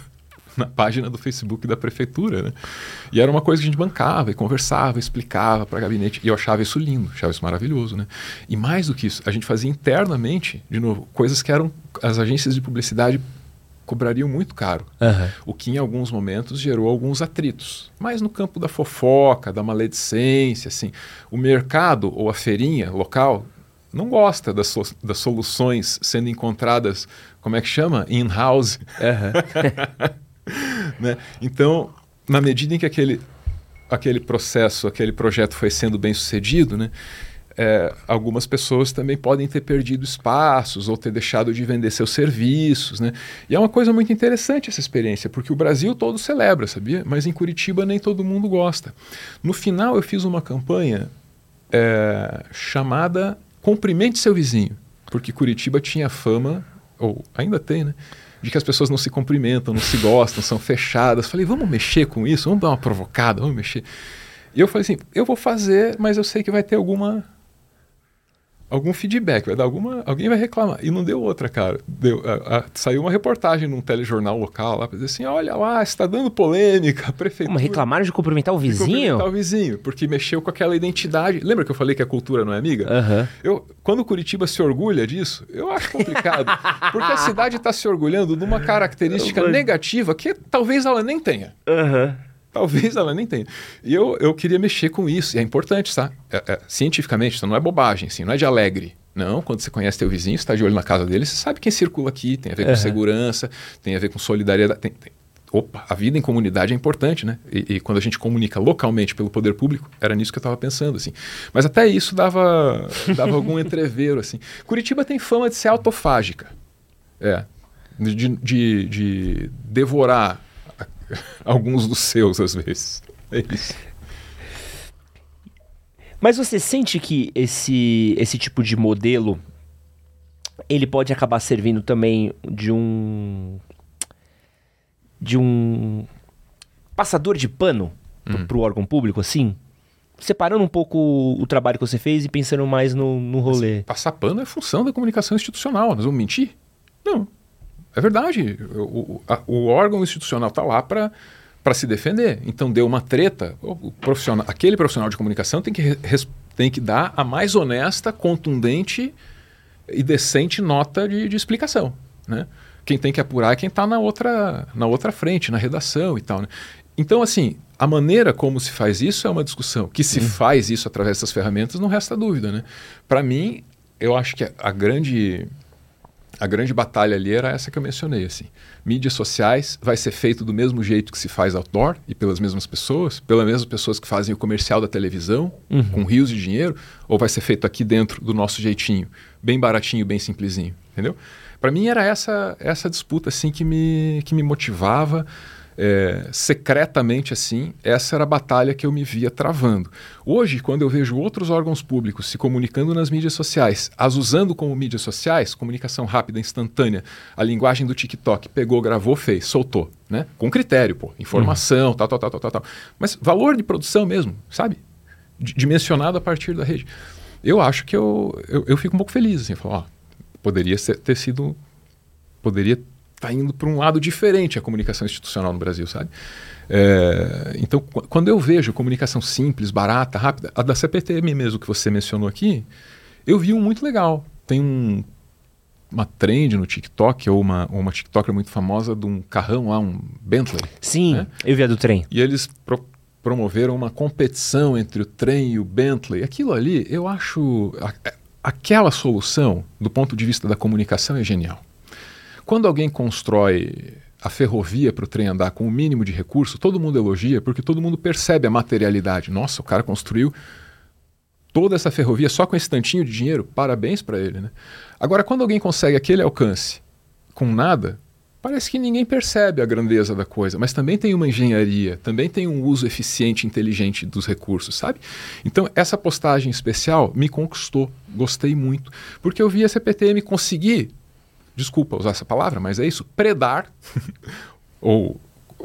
*laughs* na página do Facebook da prefeitura, né? E era uma coisa que a gente bancava e conversava, explicava para gabinete, e eu achava isso lindo, achava isso maravilhoso, né? E mais do que isso, a gente fazia internamente, de novo, coisas que eram as agências de publicidade cobrariam muito caro, uhum. o que em alguns momentos gerou alguns atritos. Mas no campo da fofoca, da maledicência, assim, o mercado ou a feirinha local não gosta das, so das soluções sendo encontradas, como é que chama? In-house. Uhum. *laughs* *laughs* né? Então, na medida em que aquele, aquele processo, aquele projeto foi sendo bem sucedido, né? É, algumas pessoas também podem ter perdido espaços ou ter deixado de vender seus serviços. Né? E é uma coisa muito interessante essa experiência, porque o Brasil todo celebra, sabia? Mas em Curitiba nem todo mundo gosta. No final, eu fiz uma campanha é, chamada Cumprimente Seu Vizinho, porque Curitiba tinha fama, ou ainda tem, né? De que as pessoas não se cumprimentam, não se gostam, são fechadas. Falei, vamos mexer com isso, vamos dar uma provocada, vamos mexer. E eu falei assim, eu vou fazer, mas eu sei que vai ter alguma algum feedback, vai dar alguma, alguém vai reclamar. E não deu outra, cara. Deu, a, a, saiu uma reportagem num telejornal local lá para dizer assim: olha lá, está dando polêmica, *laughs* prefeitura. Como reclamaram de cumprimentar o vizinho? Cumprimentar o vizinho, porque mexeu com aquela identidade. Lembra que eu falei que a cultura não é amiga? Uhum. Eu, quando Curitiba se orgulha disso, eu acho complicado. porque a cidade está se orgulhando de uma *laughs* característica negativa que talvez ela nem tenha. Uhum. Talvez ela nem tenha. E eu, eu queria mexer com isso. E é importante, tá? É, é, cientificamente, isso não é bobagem, assim, não é de alegre. Não, quando você conhece teu vizinho, está de olho na casa dele, você sabe quem circula aqui, tem a ver com uhum. segurança, tem a ver com solidariedade. Tem, tem, opa, a vida em comunidade é importante, né? E, e, quando a gente comunica localmente pelo poder público, era nisso que eu estava pensando, assim. Mas até isso dava, dava algum entreveiro, assim. Curitiba tem fama de ser autofágica. É. De, de, de devorar *laughs* alguns dos seus, às vezes. É isso. Mas você sente que esse, esse tipo de modelo ele pode acabar servindo também de um de um passador de pano hum. para o órgão público, assim? Separando um pouco o trabalho que você fez e pensando mais no, no rolê. Mas passar pano é função da comunicação institucional. Nós vamos mentir? Não. É verdade. O, a, o órgão institucional está lá para para se defender. Então deu uma treta. O profissional, aquele profissional de comunicação tem que, res, tem que dar a mais honesta, contundente e decente nota de, de explicação. Né? Quem tem que apurar é quem está na outra, na outra frente, na redação e tal. Né? Então, assim, a maneira como se faz isso é uma discussão. Que se hum. faz isso através dessas ferramentas, não resta dúvida. Né? Para mim, eu acho que a grande a grande batalha ali era essa que eu mencionei, assim. Mídias sociais vai ser feito do mesmo jeito que se faz outdoor e pelas mesmas pessoas, pelas mesmas pessoas que fazem o comercial da televisão, uhum. com rios de dinheiro, ou vai ser feito aqui dentro do nosso jeitinho, bem baratinho, bem simplesinho, entendeu? Para mim era essa essa disputa assim que me que me motivava é, secretamente assim, essa era a batalha que eu me via travando. Hoje, quando eu vejo outros órgãos públicos se comunicando nas mídias sociais, as usando como mídias sociais, comunicação rápida, instantânea, a linguagem do TikTok, pegou, gravou, fez, soltou, né? Com critério, pô, informação, uhum. tal, tal, tal, tal, tal, Mas valor de produção mesmo, sabe? D dimensionado a partir da rede. Eu acho que eu, eu, eu fico um pouco feliz, assim, falar, ó, poderia ser, ter sido, poderia tá indo para um lado diferente a comunicação institucional no Brasil, sabe? É, então, quando eu vejo comunicação simples, barata, rápida, a da CPTM mesmo que você mencionou aqui, eu vi um muito legal. Tem um, uma trend no TikTok, ou uma, uma TikToker muito famosa de um carrão lá, um Bentley. Sim, né? eu vi a do trem. E eles pro, promoveram uma competição entre o trem e o Bentley. Aquilo ali, eu acho. A, aquela solução, do ponto de vista da comunicação, é genial. Quando alguém constrói a ferrovia para o trem andar com o mínimo de recurso, todo mundo elogia porque todo mundo percebe a materialidade. Nossa, o cara construiu toda essa ferrovia só com esse tantinho de dinheiro, parabéns para ele. Né? Agora, quando alguém consegue aquele alcance com nada, parece que ninguém percebe a grandeza da coisa, mas também tem uma engenharia, também tem um uso eficiente inteligente dos recursos, sabe? Então, essa postagem especial me conquistou, gostei muito, porque eu vi a CPTM conseguir, desculpa usar essa palavra, mas é isso, predar *laughs* ou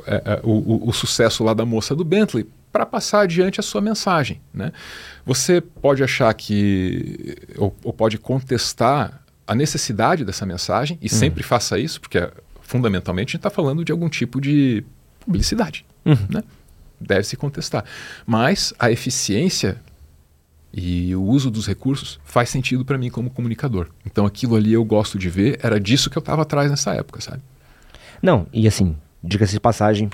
é, é, o, o, o sucesso lá da moça do Bentley para passar adiante a sua mensagem. Né? Você pode achar que, ou, ou pode contestar a necessidade dessa mensagem, e uhum. sempre faça isso, porque fundamentalmente a gente está falando de algum tipo de publicidade. Uhum. Né? Deve se contestar. Mas a eficiência e o uso dos recursos faz sentido para mim como comunicador. Então aquilo ali eu gosto de ver, era disso que eu estava atrás nessa época, sabe? Não, e assim, diga-se de passagem,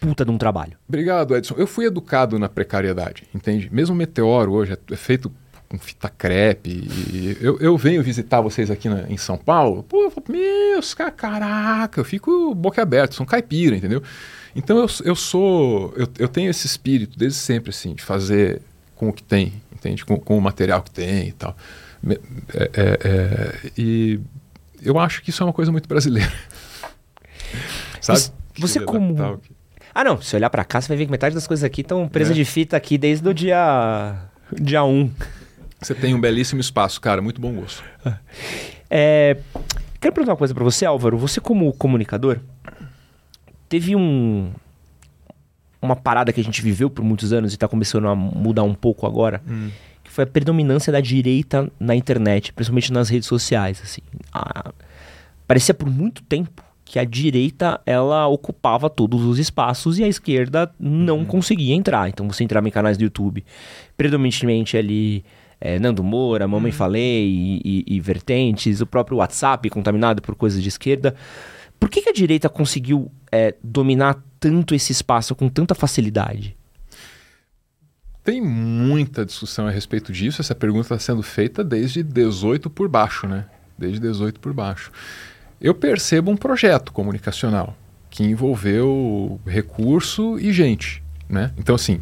puta de um trabalho. Obrigado, Edson. Eu fui educado na precariedade, entende? Mesmo o Meteoro hoje é feito com fita crepe. Eu, eu venho visitar vocês aqui na, em São Paulo, pô, eu falo, meus, caraca, eu fico boca aberta, sou um caipira, entendeu? Então eu, eu sou, eu, eu tenho esse espírito desde sempre, assim, de fazer com o que tem, entende? Com, com o material que tem e tal. É, é, é, e eu acho que isso é uma coisa muito brasileira. Sabe? Você como... Ah, não. Se olhar para cá, você vai ver que metade das coisas aqui estão presas é. de fita aqui desde o dia, dia 1. Você tem um belíssimo espaço, cara. Muito bom gosto. É, quero perguntar uma coisa para você, Álvaro. Você, como comunicador, teve um, uma parada que a gente viveu por muitos anos e está começando a mudar um pouco agora, hum. que foi a predominância da direita na internet, principalmente nas redes sociais. Assim. A, parecia por muito tempo que a direita ela ocupava todos os espaços e a esquerda não uhum. conseguia entrar. Então você entrava em canais do YouTube, predominantemente ali é, Nando Moura, Mamãe uhum. Falei e, e, e, vertentes, o próprio WhatsApp contaminado por coisas de esquerda. Por que, que a direita conseguiu é, dominar tanto esse espaço com tanta facilidade? Tem muita discussão a respeito disso. Essa pergunta está sendo feita desde 18 por baixo, né? Desde 18 por baixo eu percebo um projeto comunicacional que envolveu recurso e gente. Né? Então, assim,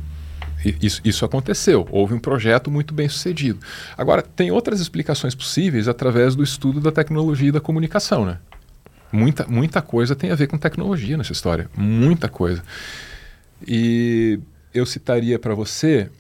isso, isso, aconteceu. Houve um projeto muito bem sucedido. Agora, tem outras explicações possíveis através do estudo da tecnologia e da comunicação. Né? Muita, muita coisa tem a ver com tecnologia nessa história. Muita coisa. E eu citaria para você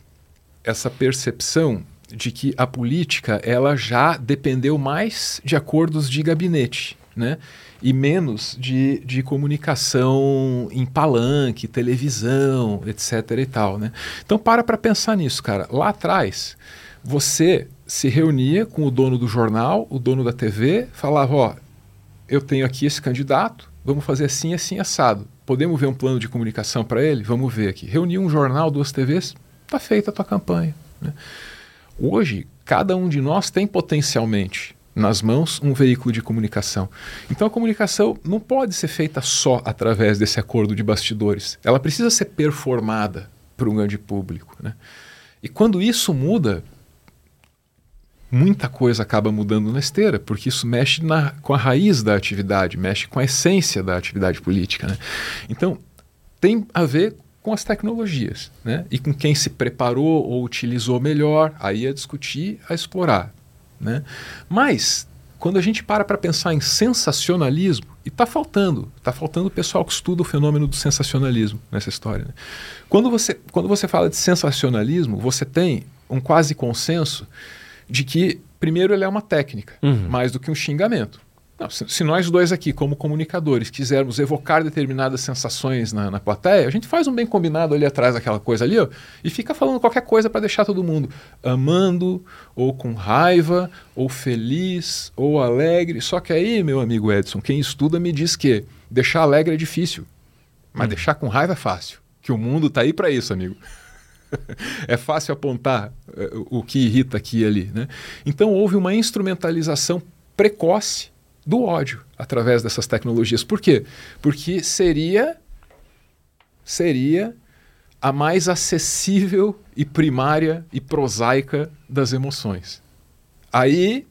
essa percepção de que a política ela já dependeu mais de acordos de gabinete né? E menos de, de comunicação em palanque, televisão, etc. e tal, né? Então para para pensar nisso, cara. Lá atrás, você se reunia com o dono do jornal, o dono da TV, falava, ó, eu tenho aqui esse candidato, vamos fazer assim, assim, assado. Podemos ver um plano de comunicação para ele? Vamos ver aqui. Reunir um jornal, duas TVs, tá feita a tua campanha. Né? Hoje, cada um de nós tem potencialmente nas mãos um veículo de comunicação. Então a comunicação não pode ser feita só através desse acordo de bastidores. Ela precisa ser performada para um grande público. Né? E quando isso muda, muita coisa acaba mudando na esteira, porque isso mexe na, com a raiz da atividade, mexe com a essência da atividade política. Né? Então tem a ver com as tecnologias, né? E com quem se preparou ou utilizou melhor, aí a discutir, a explorar. Né? Mas, quando a gente para para pensar em sensacionalismo, e está faltando, está faltando o pessoal que estuda o fenômeno do sensacionalismo nessa história. Né? Quando, você, quando você fala de sensacionalismo, você tem um quase consenso de que, primeiro, ele é uma técnica, uhum. mais do que um xingamento. Não, se, se, nós dois aqui, como comunicadores, quisermos evocar determinadas sensações na, na, plateia, a gente faz um bem combinado ali atrás daquela coisa ali, ó, e fica falando qualquer coisa para deixar todo mundo amando, ou com raiva, ou feliz, ou alegre. Só que aí, meu amigo Edson, quem estuda me diz que deixar alegre é difícil, mas hum. deixar com raiva é fácil. Que o mundo tá aí para isso, amigo. *laughs* é fácil apontar uh, o que irrita aqui e ali. Né? Então houve uma instrumentalização precoce do ódio através dessas tecnologias. Por quê? Porque seria seria a mais acessível e primária e prosaica das emoções. Aí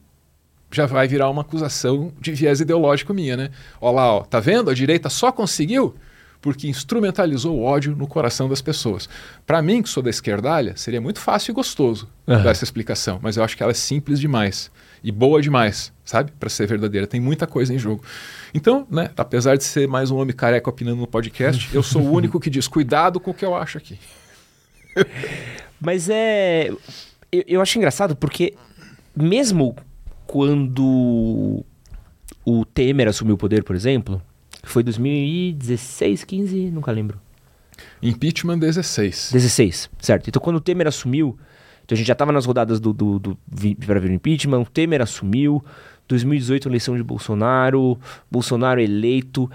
já vai virar uma acusação de viés ideológico minha, né? Olha lá, ó, tá vendo? A direita só conseguiu porque instrumentalizou o ódio no coração das pessoas. Para mim, que sou da esquerdalha, seria muito fácil e gostoso uhum. dar essa explicação, mas eu acho que ela é simples demais e boa demais, sabe? Para ser verdadeira. Tem muita coisa em jogo. Então, né, apesar de ser mais um homem careca opinando no podcast, eu sou o único que diz cuidado com o que eu acho aqui. *laughs* Mas é. Eu, eu acho engraçado porque, mesmo quando o Temer assumiu o poder, por exemplo, foi 2016, 15, nunca lembro. Impeachment 16. 16, certo. Então quando o Temer assumiu, então a gente já estava nas rodadas do, do, do para ver o impeachment, o Temer assumiu, 2018 eleição de Bolsonaro, Bolsonaro eleito.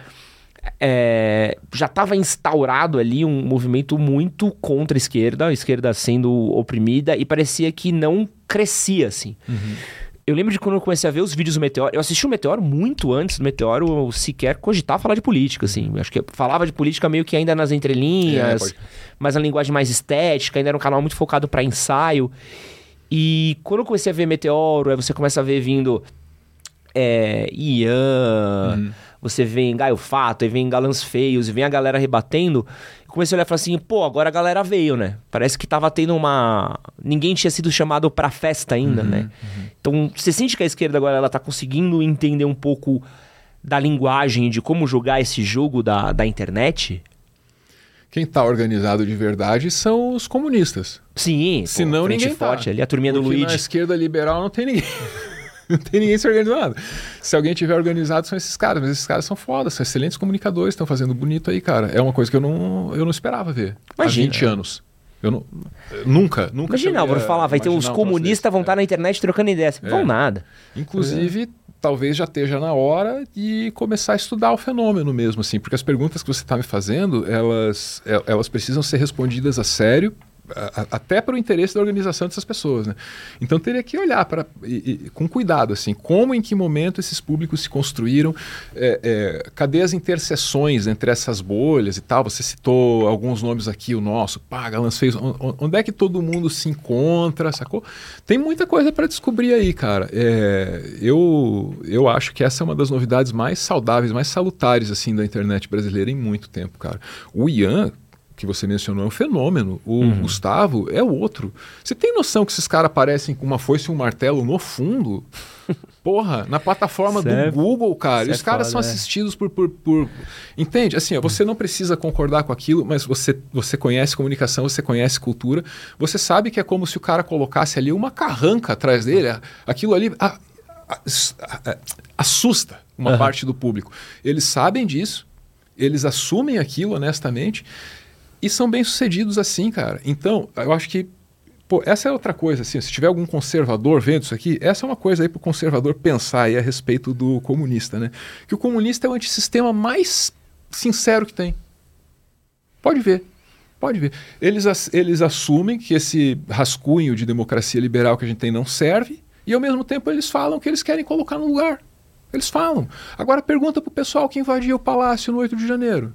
É, já estava instaurado ali um movimento muito contra a esquerda, a esquerda sendo oprimida, e parecia que não crescia assim. Uhum. Eu lembro de quando eu comecei a ver os vídeos do Meteoro. Eu assisti o Meteoro muito antes do Meteoro eu sequer cogitar falar de política, assim. Acho que falava de política meio que ainda nas entrelinhas, é, mas a linguagem mais estética, ainda era um canal muito focado para ensaio. E quando eu comecei a ver Meteoro, aí você começa a ver vindo é, Ian, uhum. você vê em Gaio Fato, aí vem Galãs Feios, e vem a galera rebatendo comecei a olhar e falar assim, pô, agora a galera veio, né? Parece que tava tendo uma. Ninguém tinha sido chamado pra festa ainda, uhum, né? Uhum. Então, você sente que a esquerda agora ela tá conseguindo entender um pouco da linguagem, de como jogar esse jogo da, da internet? Quem está organizado de verdade são os comunistas. Sim, senão ninguém tá. forte tá. ali, a turminha Porque do Luigi. Na esquerda liberal não tem ninguém. Não tem ninguém se organizado. Se alguém tiver organizado, são esses caras. Mas esses caras são fodas, são excelentes comunicadores, estão fazendo bonito aí, cara. É uma coisa que eu não, eu não esperava ver Imagina. há 20 anos. Eu não, nunca, nunca. Imagina, vou falar, vai ter os comunistas vão estar é. na internet trocando ideias. É. Vão nada. Inclusive, é. talvez já esteja na hora de começar a estudar o fenômeno mesmo, assim, porque as perguntas que você está me fazendo, elas, é, elas precisam ser respondidas a sério até para o interesse da organização dessas pessoas, né? Então teria que olhar para com cuidado assim, como em que momento esses públicos se construíram, é, é, cadê as interseções entre essas bolhas e tal? Você citou alguns nomes aqui, o nosso, pá, fez, onde é que todo mundo se encontra, sacou? Tem muita coisa para descobrir aí, cara. É, eu eu acho que essa é uma das novidades mais saudáveis, mais salutares assim da internet brasileira em muito tempo, cara. O Ian que você mencionou é um fenômeno. O uhum. Gustavo é o outro. Você tem noção que esses caras aparecem com uma foice e um martelo no fundo? *laughs* Porra, na plataforma do é Google, cara. Os é caras são é. assistidos por, por, por, Entende? Assim, ó, você não precisa concordar com aquilo, mas você, você conhece comunicação, você conhece cultura. Você sabe que é como se o cara colocasse ali uma carranca atrás dele. Aquilo ali a, a, a, assusta uma uhum. parte do público. Eles sabem disso, eles assumem aquilo honestamente e são bem-sucedidos assim, cara. Então, eu acho que Pô, essa é outra coisa, assim, se tiver algum conservador vendo isso aqui, essa é uma coisa aí para o conservador pensar aí a respeito do comunista, né? Que o comunista é o antissistema mais sincero que tem. Pode ver, pode ver. Eles, eles assumem que esse rascunho de democracia liberal que a gente tem não serve, e ao mesmo tempo eles falam que eles querem colocar no lugar. Eles falam. Agora pergunta pro pessoal que invadiu o palácio no 8 de janeiro.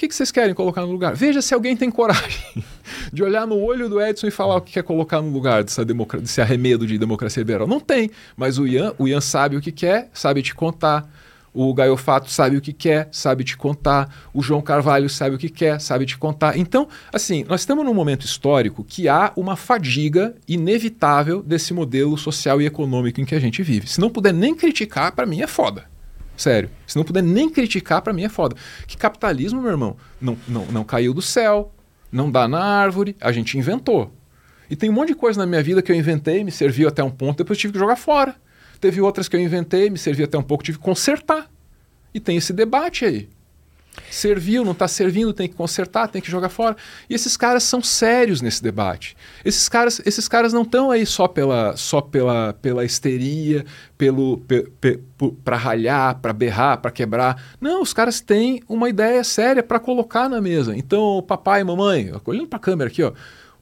Que, que vocês querem colocar no lugar? Veja se alguém tem coragem *laughs* de olhar no olho do Edson e falar o que quer colocar no lugar dessa desse arremedo de democracia liberal. Não tem. Mas o Ian, o Ian sabe o que quer, sabe te contar. O Gaiofato sabe o que quer, sabe te contar. O João Carvalho sabe o que quer, sabe te contar. Então, assim, nós estamos num momento histórico que há uma fadiga inevitável desse modelo social e econômico em que a gente vive. Se não puder nem criticar, para mim é foda. Sério. Se não puder nem criticar, para mim é foda. Que capitalismo, meu irmão, não, não, não caiu do céu, não dá na árvore, a gente inventou. E tem um monte de coisa na minha vida que eu inventei, me serviu até um ponto, depois tive que jogar fora. Teve outras que eu inventei, me servia até um pouco, tive que consertar. E tem esse debate aí. Serviu, não está servindo, tem que consertar, tem que jogar fora. E esses caras são sérios nesse debate. Esses caras, esses caras não estão aí só pela, só pela, pela histeria, pelo pe, pe, para ralhar, para berrar, para quebrar. Não, os caras têm uma ideia séria para colocar na mesa. Então, papai mamãe, olhando para a câmera aqui, ó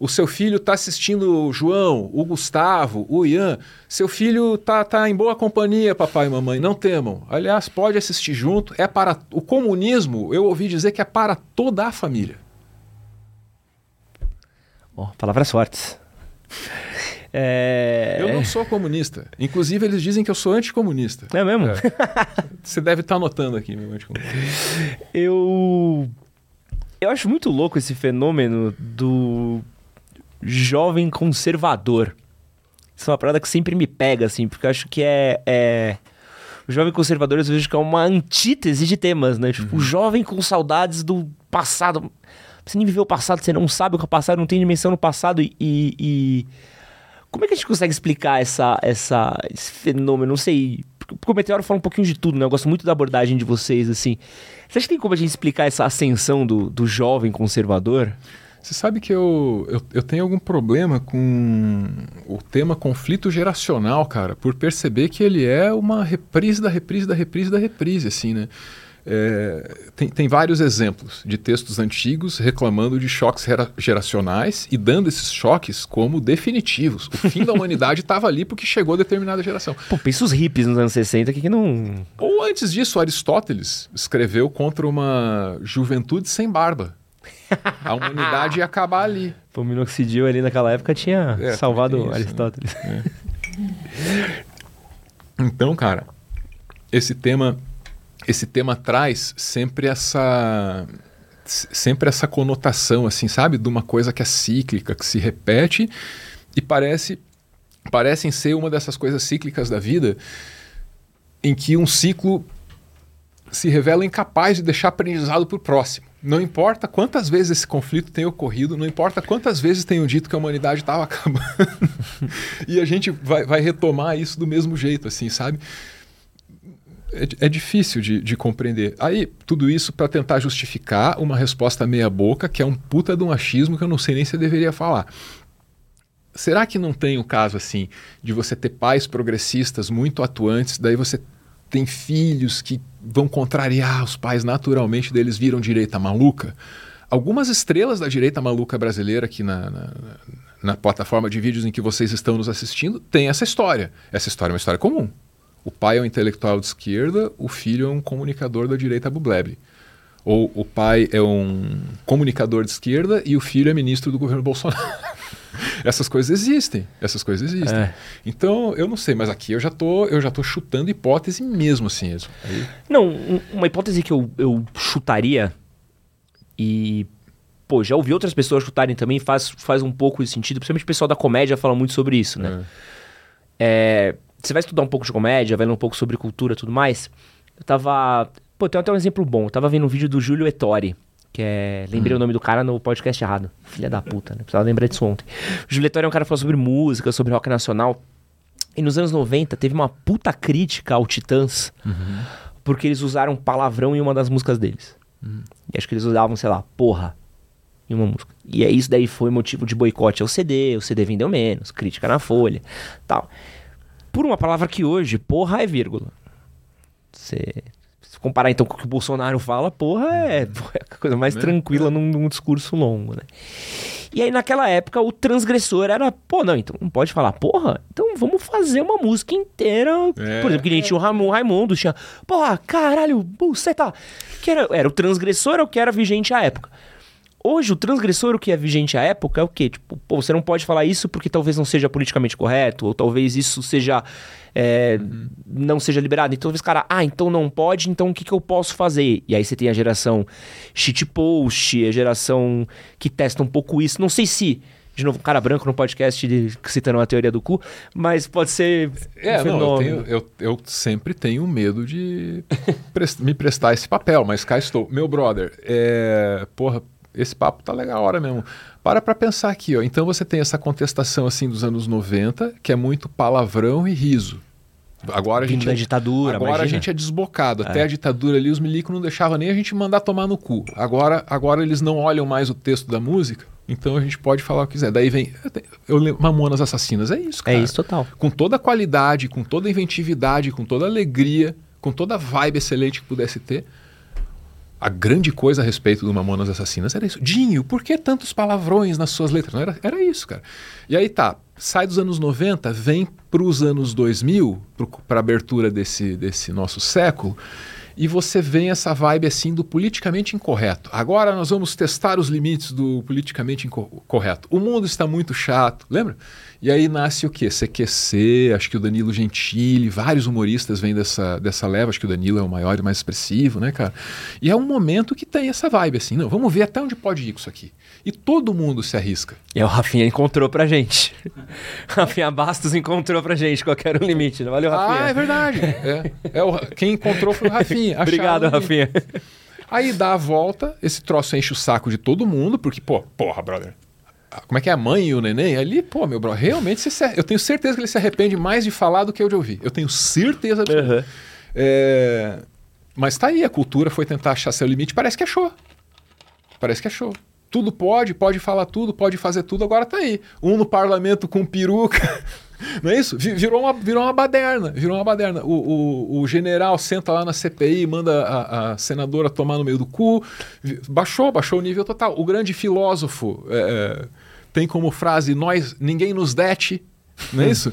o seu filho está assistindo o João, o Gustavo, o Ian. Seu filho está tá em boa companhia, papai e mamãe. Não temam. Aliás, pode assistir junto. É para o comunismo. Eu ouvi dizer que é para toda a família. Oh, palavras fortes. É... Eu não sou comunista. Inclusive, eles dizem que eu sou anticomunista. É mesmo? É. Você deve estar tá anotando aqui, meu anticomunista. Eu. Eu acho muito louco esse fenômeno do jovem conservador. Isso é uma parada que sempre me pega, assim, porque eu acho que é. é... O jovem conservador, eu vejo que é uma antítese de temas, né? Tipo, uhum. o jovem com saudades do passado. Você nem viveu o passado, você não sabe o que é o passado, não tem dimensão no passado e, e... Como é que a gente consegue explicar essa, essa, esse fenômeno? Não sei. Porque o Meteoro fala um pouquinho de tudo, né? Eu gosto muito da abordagem de vocês, assim. Você acha que tem como a gente explicar essa ascensão do, do jovem conservador? Você sabe que eu, eu, eu, tenho algum problema com o tema conflito geracional, cara, por perceber que ele é uma reprise da reprise da reprise da reprise, assim, né? É, tem, tem vários exemplos de textos antigos reclamando de choques geracionais e dando esses choques como definitivos. O fim da humanidade estava ali porque chegou a determinada geração. Pô, pensa os hippies nos anos 60 que, que não. Ou antes disso, Aristóteles escreveu contra uma juventude sem barba. A humanidade ia acabar ali. *laughs* O minoxidil ali naquela época tinha é, salvado isso, né? Aristóteles. Né? É. Então, cara, esse tema, esse tema traz sempre essa sempre essa conotação assim, sabe, de uma coisa que é cíclica, que se repete e parece parecem ser uma dessas coisas cíclicas da vida em que um ciclo se revela incapaz de deixar aprendizado para o próximo. Não importa quantas vezes esse conflito tem ocorrido, não importa quantas vezes tenham dito que a humanidade estava *laughs* acabando. e a gente vai, vai, retomar isso do mesmo jeito, assim, sabe? É, é difícil de, de, compreender. Aí, tudo isso para tentar justificar uma resposta meia-boca, que é um puta de um achismo que eu não sei nem se eu deveria falar. Será que não tem o caso, assim, de você ter pais progressistas muito atuantes, daí você tem filhos que vão contrariar os pais naturalmente, deles viram direita maluca. Algumas estrelas da direita maluca brasileira aqui na, na, na, plataforma de vídeos em que vocês estão nos assistindo têm essa história. Essa história é uma história comum. O pai é um intelectual de esquerda, o filho é um comunicador da direita bublebe. Ou o pai é um comunicador de esquerda e o filho é ministro do governo Bolsonaro. *laughs* essas coisas existem. Essas coisas existem. É. Então, eu não sei, mas aqui eu já tô, eu já tô chutando hipótese mesmo assim. Aí... Não, uma hipótese que eu, eu chutaria e pô, já ouvi outras pessoas chutarem também, faz, faz um pouco de sentido, principalmente o pessoal da comédia fala muito sobre isso, né? É. É, você vai estudar um pouco de comédia, vai ler um pouco sobre cultura e tudo mais. Eu tava. Pô, tem até um exemplo bom. Eu tava vendo um vídeo do Júlio Ettore, que é. Lembrei hum. o nome do cara no podcast errado. Filha da puta, né? Precisava lembrar disso ontem. O Juletório é um cara que fala sobre música, sobre rock nacional. E nos anos 90 teve uma puta crítica ao Titãs, uhum. porque eles usaram palavrão em uma das músicas deles. Uhum. E acho que eles usavam, sei lá, porra, em uma música. E é isso daí foi motivo de boicote ao CD, o CD vendeu menos, crítica na Folha, tal. Por uma palavra que hoje, porra é vírgula. Você se comparar então com o que o Bolsonaro fala, porra, é, *laughs* porra, é a coisa mais é, tranquila é. Num, num, discurso longo, né? E aí naquela época o transgressor era, pô, não, então não pode falar porra, então vamos fazer uma música inteira. É. Por exemplo, que nem tinha o Ramon Raimundo, tinha, porra, caralho, você tá. Que era, era o transgressor ou que era vigente à época. Hoje, o transgressor, o que é vigente à época, é o quê? Tipo, pô, você não pode falar isso porque talvez não seja politicamente correto, ou talvez isso seja. É, uhum. não seja liberado. Então, talvez, cara, ah, então não pode, então o que, que eu posso fazer? E aí você tem a geração shitpost, a geração que testa um pouco isso. Não sei se de novo, um cara branco no podcast de, citando a teoria do cu, mas pode ser. É, um não, eu, tenho, eu, eu, sempre tenho medo de *laughs* me prestar esse papel, mas cá estou. Meu brother, é. Porra, esse papo tá legal a hora mesmo. Para para pensar aqui, ó. Então você tem essa contestação assim dos anos 90, que é muito palavrão e riso. Agora a gente da é, ditadura, agora a imagina. gente é desbocado. Até a ditadura ali, os milicos não deixavam nem a gente mandar tomar no cu. Agora, agora eles não olham mais o texto da música, então a gente pode falar o que quiser. Daí vem. Eu lembro, Mamonas Assassinas, é isso, É cara. isso total. Com toda a qualidade, com toda a inventividade, com toda a alegria, com toda a vibe excelente que pudesse ter. A grande coisa a respeito do Mamonas Assassinas era isso. Dinho, por que tantos palavrões nas suas letras? Não era, era isso, cara. E aí tá, sai dos anos 90, vem para os anos 2000, para a abertura desse, desse nosso século, e você vem essa vibe assim do politicamente incorreto. Agora nós vamos testar os limites do politicamente incorreto. O mundo está muito chato, lembra? E aí nasce o quê? CQC, acho que o Danilo Gentili, vários humoristas vêm dessa, dessa leva, acho que o Danilo é o maior e mais expressivo, né, cara? E é um momento que tem essa vibe assim, não, vamos ver até onde pode ir isso aqui. E todo mundo se arrisca. E o Rafinha encontrou pra gente. *laughs* Rafinha Bastos encontrou pra gente qual que era o limite. né? Valeu, Rafinha. Ah, é verdade. *laughs* É, é o, quem encontrou foi o Rafinha. Obrigado, ali. Rafinha. Aí dá a volta, esse troço enche o saco de todo mundo, porque, pô, porra, brother. Como é que é a mãe e o neném? Ali, pô, meu brother, realmente você se- eu tenho certeza que ele se arrepende mais de falar do que eu de ouvir. Eu tenho certeza absoluta. Uhum. É, Mas tá aí, a cultura foi tentar achar seu limite, parece que achou. Parece que achou. Tudo pode, pode falar tudo, pode fazer tudo, agora tá aí. Um no parlamento com peruca. *laughs* Não é isso? Vi- Virou uma, virou uma baderna. Virou uma baderna. O, o, o general senta lá na CPI, manda a, a senadora tomar no meio do cu. Baixou, baixou o nível total. O grande filósofo é, é, tem como frase: nós, ninguém nos dete. Não é isso?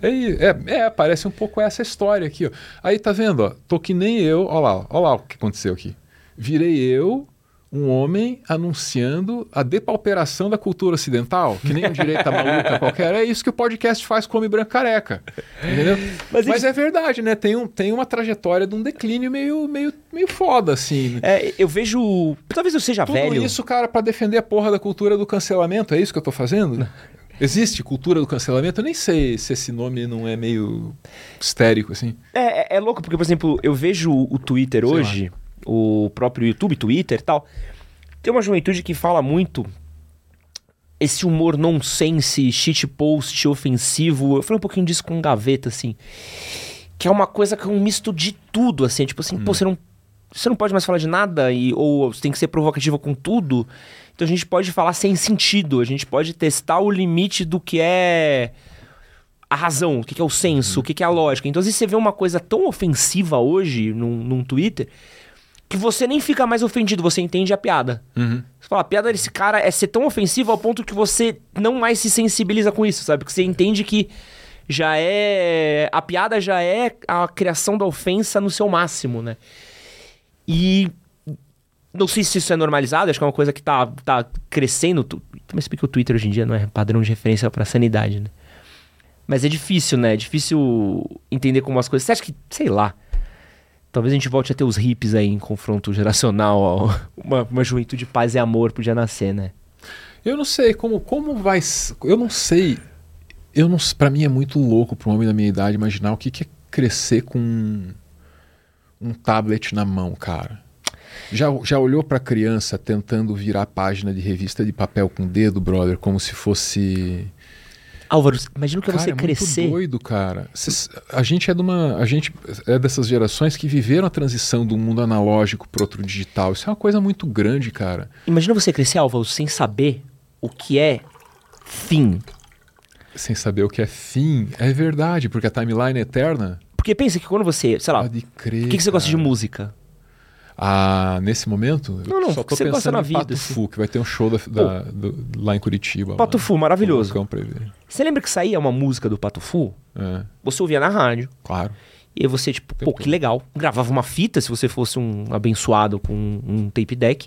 É, é, é, parece um pouco essa história aqui. Ó. Aí tá vendo? Ó, tô que nem eu. Olha lá, olha lá o que aconteceu aqui. Virei eu, um homem, anunciando a depauperação da cultura ocidental, que nem um direita maluca qualquer. É isso que o podcast faz com Homem Branco Careca. Entendeu? Mas Mas, é verdade, né? Tem, um, tem uma trajetória de um declínio meio, meio, meio foda, assim. É, eu vejo. Talvez eu seja Tudo velho. isso, cara, pra defender a porra da cultura do cancelamento. É isso que eu tô fazendo? Existe cultura do cancelamento? Eu nem sei se esse nome não é meio histérico, assim. É, é- é louco, porque, por exemplo, eu vejo o Twitter Sei hoje, o próprio YouTube, Twitter e tal. Tem uma juventude que fala muito esse humor nonsense, shitpost, ofensivo. Eu falei um pouquinho disso com gaveta, assim. Que é uma coisa que é um misto de tudo, assim. Tipo assim, pô, você não, você não pode mais falar de nada, e, ou você tem que ser provocativo com tudo. Então a gente pode falar sem sentido, a gente pode testar o limite do que é a razão, o que é o senso, o que que é a lógica. Então, às vezes você vê uma coisa tão ofensiva hoje num, num Twitter que você nem fica mais ofendido, você entende a piada. Você fala, a piada desse cara é ser tão ofensiva ao ponto que você não mais se sensibiliza com isso, sabe? Porque você entende que já é. A piada já é a criação da ofensa no seu máximo, né? E. Não sei se isso é normalizado, acho que é uma coisa que tá, tá crescendo. Mas porque o Twitter hoje em dia não é padrão de referência pra sanidade, né? Mas é difícil, né? É difícil entender como as coisas. Você acha que, sei lá. Talvez a gente volte a ter os hippies aí em confronto geracional. ó. *laughs* Uma, uma juventude de paz e amor podia nascer, né? Eu não sei como, como vai. Eu não sei. Eu não, para mim é muito louco para um homem da minha idade imaginar o que, que é crescer com um, um tablet na mão, cara. Já, já olhou para criança tentando virar página de revista de papel com o dedo, brother, como se fosse Álvaro, imagina o que é Cara, você é crescer. muito doido, cara. Cês- a gente é de uma, a gente é dessas gerações que viveram a transição do mundo analógico para outro digital. Isso é uma coisa muito grande, cara. Imagina você crescer, Álvaro, sem saber o que é fim. Sem saber o que é fim. É verdade, porque a timeline é eterna. Porque pensa que quando você, sei lá, o Pode crer. que, que você gosta de música? Ah, nesse momento? Não, não, só tô você pensando na vida, Pato assim. Fu, que vai ter um show da, da- do- lá em Curitiba. Pato lá. Fu, maravilhoso. Você lembra que saía uma música do Pato Fu? É, Você ouvia na rádio. claro. E aí você, tipo, pô, que legal. Gravava uma fita se você fosse um abençoado com um tape deck.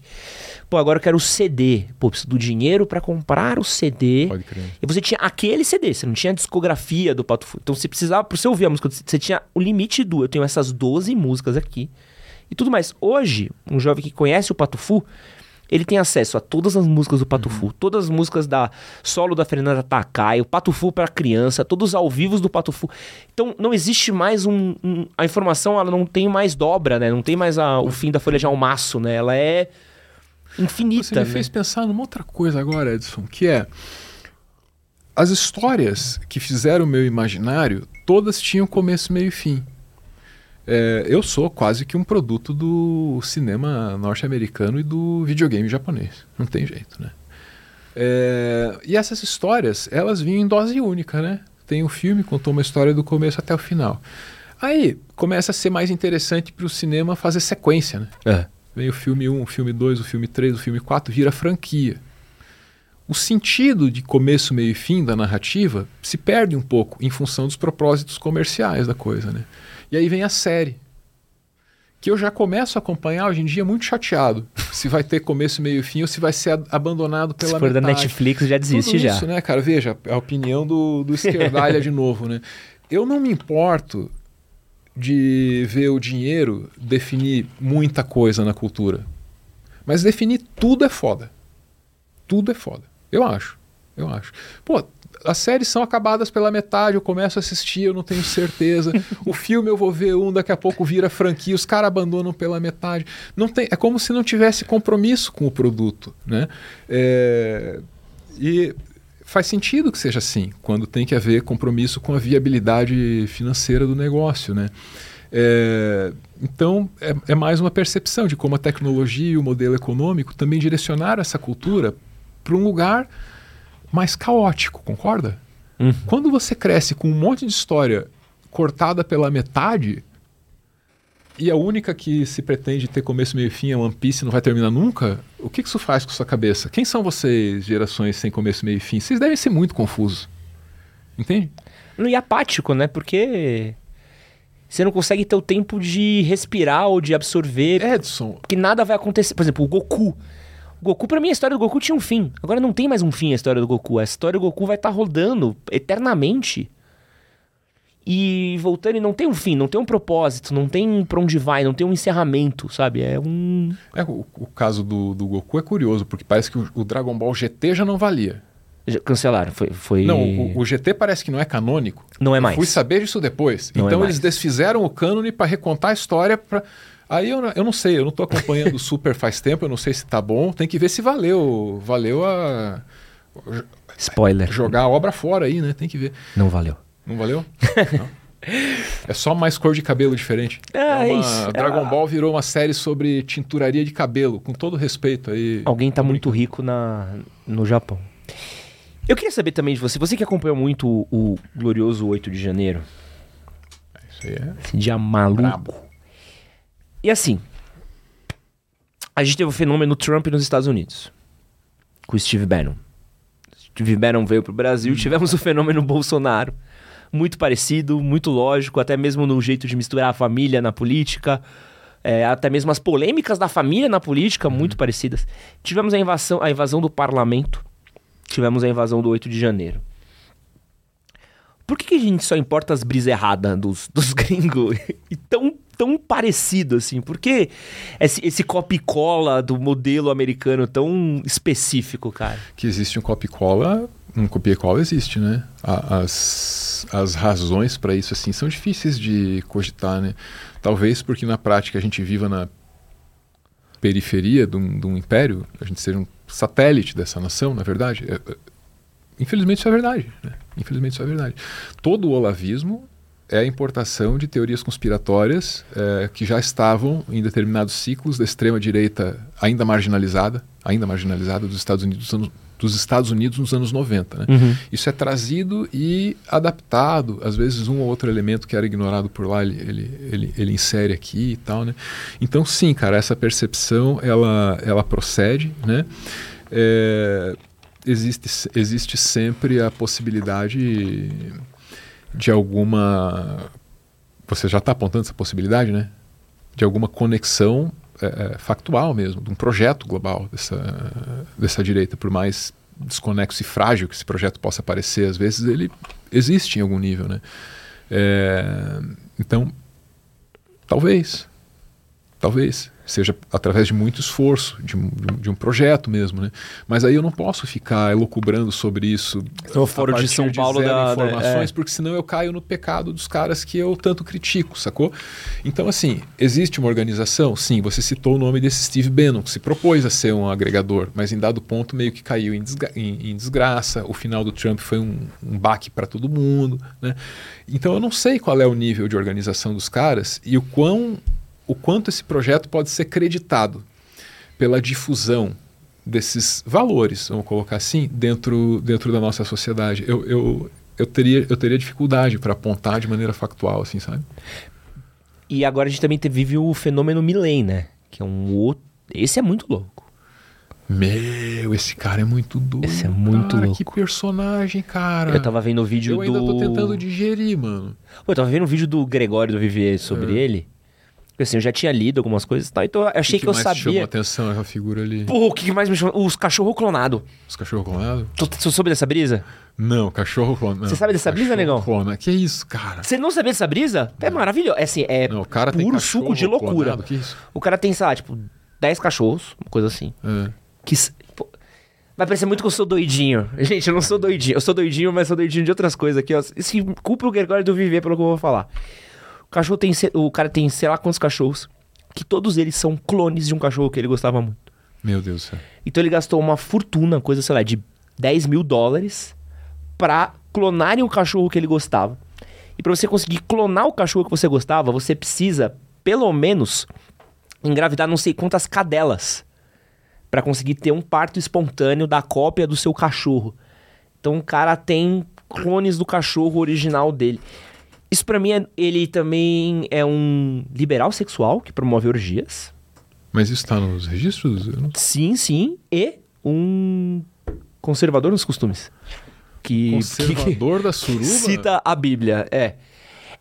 Pô, agora eu quero o CD. Pô, preciso do dinheiro pra comprar o CD. Pode crer. E você tinha aquele CD, você não tinha a discografia do Pato Fu. Então você precisava, pra você ouvir a música, você tinha o limite do. Eu tenho essas 12 músicas aqui. E tudo mais. Hoje, um jovem que conhece o Pato Fu, ele tem acesso a todas as músicas do Pato Fu, todas as músicas da solo da Fernanda Takai, o Pato Fu para criança, todos os ao vivos do Pato Fu. Então não existe mais um, um- a informação, ela não tem mais dobra, né? Não tem mais a- o fim da folha de almaço, né? Ela é infinita. Você me né? fez pensar numa outra coisa agora, Edson, que é as histórias que fizeram o meu imaginário, todas tinham começo, meio e fim. É, eu sou quase que um produto do cinema norte-americano e do videogame japonês. Não tem jeito, né? É, e essas histórias, elas vinham em dose única, né? Tem um filme, contou uma história do começo até o final. Aí começa a ser mais interessante para o cinema fazer sequência, né? É. Vem o filme 1, o filme 2, o filme 3, o filme 4, vira franquia. O sentido de começo, meio e fim da narrativa se perde um pouco em função dos propósitos comerciais da coisa, né? E aí vem a série, que eu já começo a acompanhar hoje em dia muito chateado. *laughs* Se vai ter começo, meio e fim ou se vai ser abandonado pela Se for metade. da Netflix já desiste Tudo já. Isso, né, cara? Veja, a opinião do, do esquerdalha de novo, né? Eu não me importo de ver o dinheiro definir muita coisa na cultura. Mas definir tudo é foda. Tudo é foda. Eu acho. Eu acho. Pô, as séries são acabadas pela metade, eu começo a assistir, eu não tenho certeza. *laughs* o filme eu vou ver um, daqui a pouco vira franquia, os caras abandonam pela metade. Não tem, é como se não tivesse compromisso com o produto, né? É, e faz sentido que seja assim, quando tem que haver compromisso com a viabilidade financeira do negócio, né? É, então, é, é, mais uma percepção de como a tecnologia e o modelo econômico também direcionaram essa cultura para um lugar mais caótico, concorda? Uhum. Quando você cresce com um monte de história cortada pela metade e a única que se pretende ter começo, meio e fim é One Piece não vai terminar nunca, o que isso faz com sua cabeça? Quem são vocês, gerações sem começo, meio e fim? Vocês devem ser muito confusos. Entende? E apático, né? Porque você não consegue ter o tempo de respirar ou de absorver. Edson. Que nada vai acontecer. Por exemplo, o Goku. Goku, pra mim, a história do Goku tinha um fim. Agora não tem mais um fim a história do Goku. A história do Goku vai estar tá rodando eternamente. E voltando, e não tem um fim, não tem um propósito, não tem pra onde vai, não tem um encerramento, sabe? É um. É, o, o caso do, do Goku é curioso, porque parece que o, o Dragon Ball GT já não valia. Cancelaram, foi, foi... Não, o, o, GT parece que não é canônico. Não é mais. fui saber disso depois. Não é então é eles desfizeram o cânone para recontar a história para Aí eu, eu não sei, eu não estou acompanhando o Super faz tempo, eu não sei se tá bom. Tem que ver se valeu. Valeu a. Spoiler. Jogar a obra fora aí, né? Tem que ver. Não valeu. Não valeu? não. É só mais cor de cabelo diferente. Ah, é uma... isso. Dragon Ball virou uma série sobre tinturaria de cabelo, com todo respeito aí. Alguém tá muito rico na, no Japão. Eu queria saber também de você, você que acompanhou muito o, o glorioso 8 de janeiro. Isso aí é. Esse dia maluco. Brabo. E assim, a gente teve o fenômeno Trump nos Estados Unidos, com o Steve Bannon. Steve Bannon veio para o Brasil, hum. tivemos o fenômeno Bolsonaro. Muito parecido, muito lógico, até mesmo no jeito de misturar a família na política, é, até mesmo as polêmicas da família na política, muito uhum. parecidas. Tivemos a invasão, a invasão do parlamento, tivemos a invasão do 8 de janeiro. Por que, que a gente só importa as brisas erradas dos, dos *laughs* gringos e tão tão parecido assim? Por que esse, esse copy-cola do modelo americano tão específico, cara? Que existe um copy-cola, um copia-cola existe, né? As, as razões para isso assim são difíceis de cogitar, né? Talvez porque na prática a gente viva na periferia de um, de um império, a gente seja um satélite dessa nação, na verdade. É, é, infelizmente isso é verdade. Né? Infelizmente isso é verdade. Todo o olavismo é a importação de teorias conspiratórias é, que já estavam em determinados ciclos da extrema direita ainda marginalizada, ainda marginalizada dos Estados Unidos dos Estados Unidos nos anos 90. Né? Uhum. Isso é trazido e adaptado, às vezes um ou outro elemento que era ignorado por lá ele, ele, ele, ele insere aqui e tal. Né? Então sim, cara, essa percepção ela, ela procede, né? É, existe, existe sempre a possibilidade de alguma. Você já está apontando essa possibilidade, né? De alguma conexão é, é, factual mesmo, de um projeto global dessa, dessa direita, por mais desconexo e frágil que esse projeto possa parecer, às vezes ele existe em algum nível, né? É, então, talvez. Talvez seja através de muito esforço, de um, de um, projeto mesmo, né? Mas aí eu não posso ficar elucubrando sobre isso no Fórum de São Paulo de da informações, é. porque senão eu caio no pecado dos caras que eu tanto critico, sacou? Então assim, existe uma organização, sim, você citou o nome desse Steve Bannon, que se propôs a ser um agregador, mas em dado ponto meio que caiu em, desgra em, em desgraça, o final do Trump foi um, um baque para todo mundo, né? Então eu não sei qual é o nível de organização dos caras e o quão o quanto esse projeto pode ser creditado pela difusão desses valores, vamos colocar assim, dentro, dentro da nossa sociedade. Eu, eu, eu, teria, eu teria dificuldade para apontar de maneira factual, assim, sabe? E agora a gente também vive o fenômeno Milley, né? Que é um outro. Esse é muito louco. Meu, esse cara é muito doido. Esse é muito cara, louco. Que personagem, cara. Eu tava vendo o vídeo eu do. Eu ainda tô tentando digerir, mano. Pô, eu tava vendo o vídeo do Gregório do Vivier sobre é. ele. Porque assim, eu já tinha lido algumas coisas e tal, então eu achei que, que, que eu sabia. O que mais chamou atenção essa figura ali? Pô, o que mais me chamou? Os cachorro clonado. Os cachorro clonado? Tu, tu soube dessa brisa? Não, cachorro clonado. Você sabe dessa brisa, negão? Clona. Que isso, cara? Você não sabia dessa brisa? É maravilhoso. É assim, é não, o cara puro suco de loucura. Clonado? Que isso? O cara tem, sei lá, tipo, 10 cachorros, uma coisa assim. É. Que. Pô, Vai parecer muito que eu sou doidinho. *laughs* Gente, eu não sou doidinho. Eu sou doidinho, mas sou doidinho de outras coisas aqui, ó. Se culpa o Gregório do viver pelo que eu vou falar. O cachorro tem. O cara tem sei lá quantos cachorros que todos eles são clones de um cachorro que ele gostava muito. Meu Deus do céu. Então ele gastou uma fortuna, coisa, sei lá, de 10 mil dólares pra clonarem o cachorro que ele gostava. E para você conseguir clonar o cachorro que você gostava, você precisa, pelo menos, engravidar não sei quantas cadelas para conseguir ter um parto espontâneo da cópia do seu cachorro. Então o cara tem clones do cachorro original dele. Isso para mim, é, ele também é um liberal sexual que promove orgias. Mas isso tá nos registros? Não... Sim, sim. E um conservador nos costumes. Que, conservador que, *laughs* da suruba? Cita a Bíblia, é.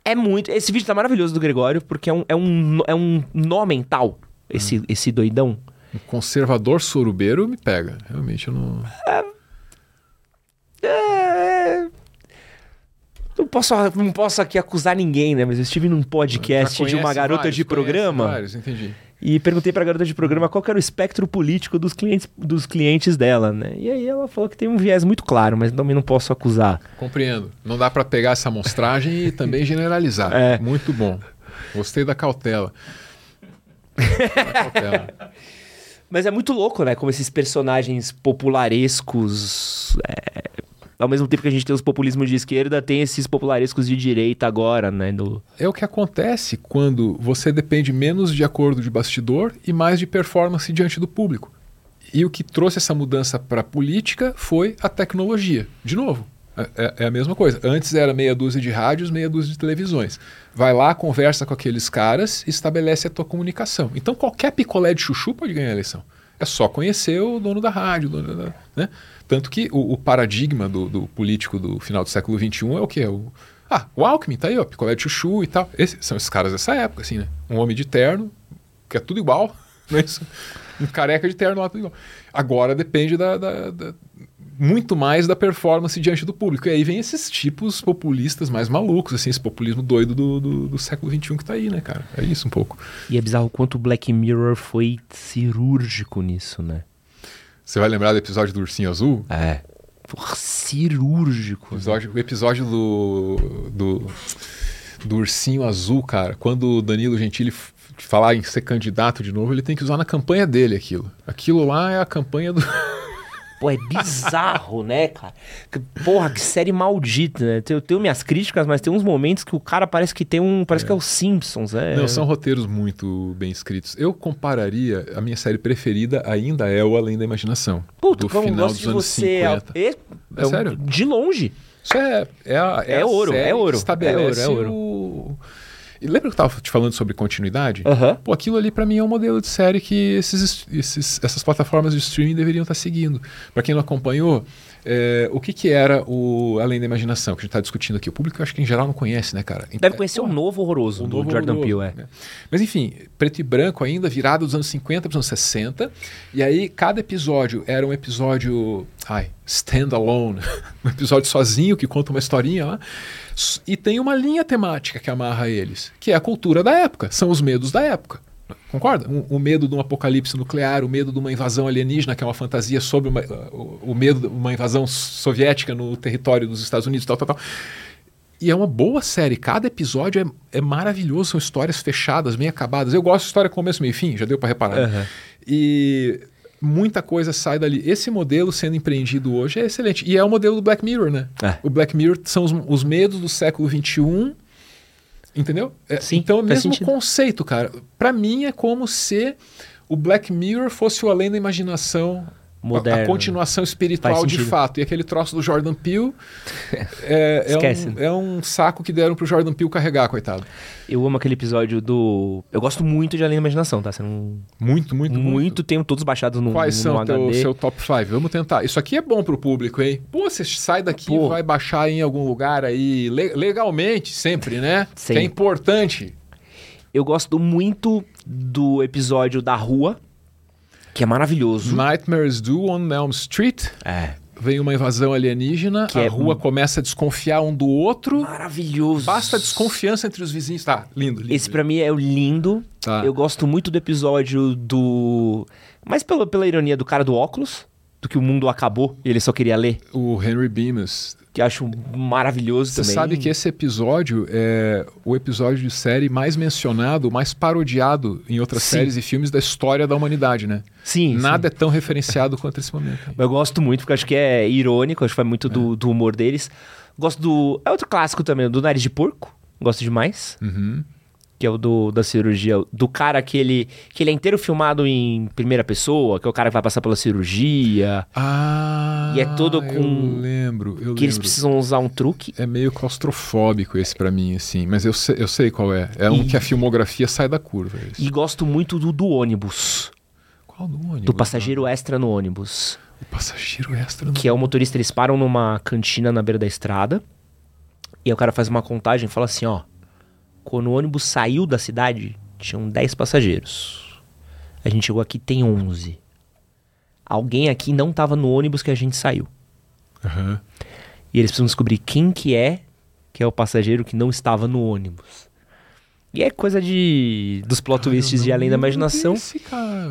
É muito... Esse vídeo tá maravilhoso do Gregório, porque é um, é um, é um nó mental, esse, hum. esse doidão. Um conservador surubeiro me pega. Realmente eu não... É... é não posso, não posso aqui acusar ninguém, né? Mas eu estive num podcast de uma garota vários, de programa. Vários, entendi. E perguntei pra garota de programa qual era o espectro político dos clientes, dos clientes dela, né? E aí ela falou que tem um viés muito claro, mas também não posso acusar. Compreendo. Não dá para pegar essa amostragem e também *laughs* generalizar. É. Muito bom. Gostei da cautela. da cautela. *laughs* Mas é muito louco, né? Como esses personagens popularescos é, ao mesmo tempo que a gente tem os populismos de esquerda, tem esses popularescos de direita agora, né? Do... É o que acontece quando você depende menos de acordo de bastidor e mais de performance diante do público. E o que trouxe essa mudança para a política foi a tecnologia. De novo, é, é, é, a mesma coisa. Antes era meia dúzia de rádios, meia dúzia de televisões. Vai lá, conversa com aqueles caras estabelece a tua comunicação. Então qualquer picolé de chuchu pode ganhar a eleição. É só conhecer o dono da rádio, dono da, né? Tanto que o, o paradigma do, do, político do final do século XXI é o que? O, ah, o Alckmin tá aí, ó, picolé de chuchu e tal. Esses, são esses caras dessa época, assim, né? Um homem de terno, que é tudo igual, *laughs* né? Um careca de terno lá, tudo igual. Agora depende da, da, da, muito mais da performance diante do público. E aí vem esses tipos populistas mais malucos, assim, esse populismo doido do, do, do século XXI que tá aí, né, cara? É isso um pouco. E é bizarro o quanto o Black Mirror foi cirúrgico nisso, né? Você vai lembrar do episódio do Ursinho Azul? É. Porra, cirúrgico. O episódio, o episódio do, do, do Ursinho Azul, cara, quando o Danilo Gentili falar em ser candidato de novo, ele tem que usar na campanha dele aquilo. Aquilo lá é a campanha do. *laughs* Pô, é bizarro, né, cara? Porra, que série maldita, né? Eu tenho minhas críticas, mas tem uns momentos que o cara parece que tem um. Parece é. que é os Simpsons, é. Não, são roteiros muito bem escritos. Eu compararia, a minha série preferida ainda é O Além da Imaginação. Puta, do como final dos anos você 50. É, é, é, sério? De longe. Isso é. É, a, é, é ouro, é ouro. Estabelece é ouro, é ouro. o e lembra que eu estava te falando sobre continuidade? Uhum. Pô, aquilo ali para mim é um modelo de série que esses, esses, essas plataformas de streaming deveriam estar tá seguindo. Para quem não acompanhou, é, o que, que era o Além da Imaginação, que a gente está discutindo aqui? O público, eu acho que em geral não conhece, né, cara? Deve é, conhecer o um novo horroroso um do novo Jordan Peele, é. Né? Mas enfim, preto e branco ainda, virado dos anos 50 para os anos 60. E aí, cada episódio era um episódio. Ai, standalone. *laughs* um episódio sozinho que conta uma historinha lá. E tem uma linha temática que amarra eles, que é a cultura da época, são os medos da época. Concorda? O, o, medo de um apocalipse nuclear, o medo de uma invasão alienígena, que é uma fantasia sobre uma, o, o, medo de uma invasão soviética no território dos Estados Unidos, tal, tal, tal. E é uma boa série. Cada episódio é, é maravilhoso, são histórias fechadas, bem acabadas. Eu gosto de história começo, meio e fim, já deu para reparar. Uhum. E muita coisa sai dali. Esse modelo sendo empreendido hoje é excelente. E é o modelo do Black Mirror, né? É. O Black Mirror são os, os medos do século XXI Entendeu? É, Sim, então, é o mesmo sentido. conceito, cara. Para mim é como se o Black Mirror fosse o além da imaginação Moderno. A, continuação espiritual de fato. E aquele troço do Jordan Peele *laughs* é, é, um, é, um, saco que deram pro Jordan Peele carregar, coitado. Eu amo aquele episódio do. Eu gosto muito de Além da Imaginação, tá? Sendo um... Muito, muito, muito. Muito, tenho todos baixados no Quais no são o seu top 5? Vamos tentar. Isso aqui é bom pro público, hein? Pô, você sai daqui e vai baixar em algum lugar aí, le legalmente, sempre, né? Que é importante. Eu gosto muito do episódio da rua, que é maravilhoso. Nightmares Do on Elm Street. É. Vem uma invasão alienígena, que a é rua um... começa a desconfiar um do outro. Maravilhoso. Basta desconfiança entre os vizinhos. Tá, lindo, lindo. Esse para mim é o lindo. Tá. Eu gosto muito do episódio do. Mas pela, pela ironia do cara do óculos, do que o mundo acabou e ele só queria ler. O Henry Bemis que acho maravilhoso Você também. Você sabe que esse episódio é o episódio de série mais mencionado, mais parodiado em outras sim. séries e filmes da história da humanidade, né? Sim. Nada sim. é tão referenciado quanto esse momento. Eu gosto muito, porque acho que é irônico, acho que vai muito é. do, do humor deles. Gosto do. É outro clássico também, do Nariz de Porco. Gosto demais. Uhum que é o do, da cirurgia, do cara que ele, que ele é inteiro filmado em primeira pessoa, que é o cara que vai passar pela cirurgia. Ah, e é todo com. Eu lembro, eu que lembro. eles precisam usar um truque. É meio claustrofóbico esse para mim, assim, mas eu sei, eu sei qual é. É um e... que a filmografia sai da curva. Esse. E gosto muito do do ônibus. Qual do ônibus? Do passageiro extra no ônibus. O passageiro extra no Que é o motorista, eles param numa cantina na beira da estrada. E aí o cara faz uma contagem e fala assim: ó quando o ônibus saiu da cidade, tinham 10 passageiros. A gente chegou aqui, tem 11. Alguém aqui não estava no ônibus que a gente saiu. Uhum. E eles precisam descobrir quem que é que é o passageiro que não estava no ônibus. E é coisa de dos plot twists de Além da Imaginação.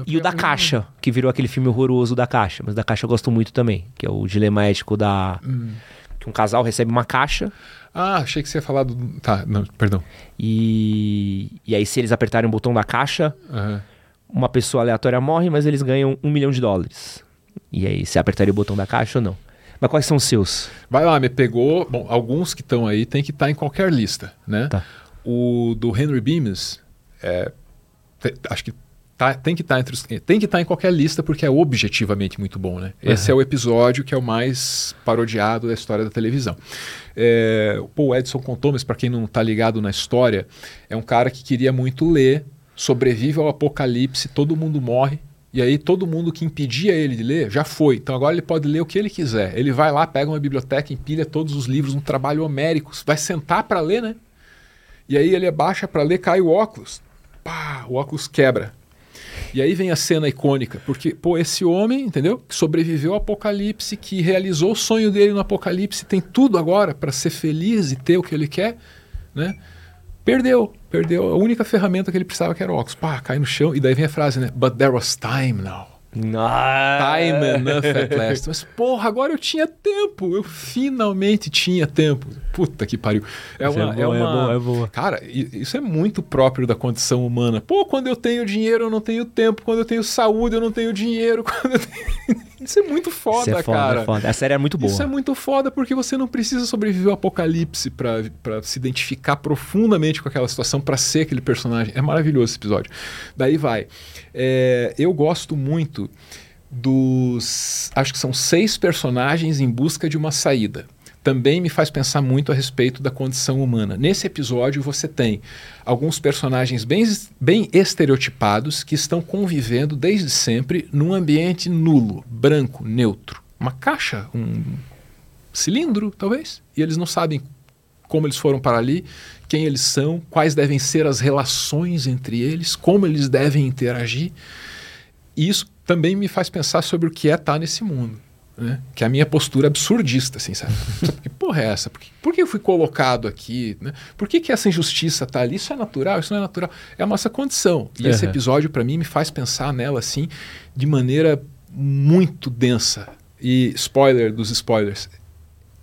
E o da Caixa, que virou aquele filme horroroso da Caixa. Mas da Caixa eu gosto muito também, que é o dilema ético da... Hum. Que um casal recebe uma caixa ah, achei que você ia falar do. Tá, não, perdão. E, e aí, se eles apertarem o botão da caixa, uhum. uma pessoa aleatória morre, mas eles ganham um milhão de dólares. E aí, você apertaria o botão da caixa ou não? Mas quais são os seus? Vai lá, me pegou. Bom, alguns que estão aí tem que estar tá em qualquer lista, né? Tá. O do Henry Bemis, é, acho que Tá, tem que tá estar tá em qualquer lista porque é objetivamente muito bom, né? Uhum. Esse é o episódio que é o mais parodiado da história da televisão. É, o Paul Edson contou, mas para quem não está ligado na história, é um cara que queria muito ler, sobrevive ao apocalipse, todo mundo morre, e aí todo mundo que impedia ele de ler já foi. Então agora ele pode ler o que ele quiser. Ele vai lá, pega uma biblioteca, empilha todos os livros, um trabalho homérico, vai sentar para ler, né? E aí ele abaixa para ler, cai o óculos. Pá, o óculos quebra e aí vem a cena icônica, porque, pô, esse homem, entendeu? Que sobreviveu ao apocalipse, que realizou o sonho dele no apocalipse, tem tudo agora para ser feliz e ter o que ele quer, né? Perdeu, perdeu a única ferramenta que ele precisava, que era o óculos. Pá, cai no chão. E daí vem a frase, né? But there was time now. Time enough at *laughs* last. Mas, porra, agora eu tinha tempo. Eu finalmente tinha tempo. Puta que pariu. É uma, é, é, uma... é boa, é boa. Cara, isso é muito próprio da condição humana. Pô, quando eu tenho dinheiro, eu não tenho tempo. Quando eu tenho saúde, eu não tenho dinheiro. *laughs* Tenho... Isso é muito foda, isso é foda, cara. É foda. A série é muito boa. Isso é muito foda porque você não precisa sobreviver ao apocalipse para se identificar profundamente com aquela situação, para ser aquele personagem. É maravilhoso esse episódio. Daí vai. É, eu gosto muito dos. Acho que são seis personagens em busca de uma saída também me faz pensar muito a respeito da condição humana. Nesse episódio, você tem alguns personagens bem, bem estereotipados que estão convivendo desde sempre num ambiente nulo, branco, neutro. Uma caixa, um cilindro, talvez. E eles não sabem como eles foram para ali, quem eles são, quais devem ser as relações entre eles, como eles devem interagir. E isso também me faz pensar sobre o que é estar nesse mundo. né? Que é a minha postura absurdista, assim, sabe? *laughs* que porra é essa? Por que, por que eu fui colocado aqui? Né? Por que, que essa injustiça tá ali? Isso é natural? Isso não é natural? É a nossa condição. E uhum. esse episódio, para mim, me faz pensar nela, assim, de maneira muito densa. E spoiler dos spoilers.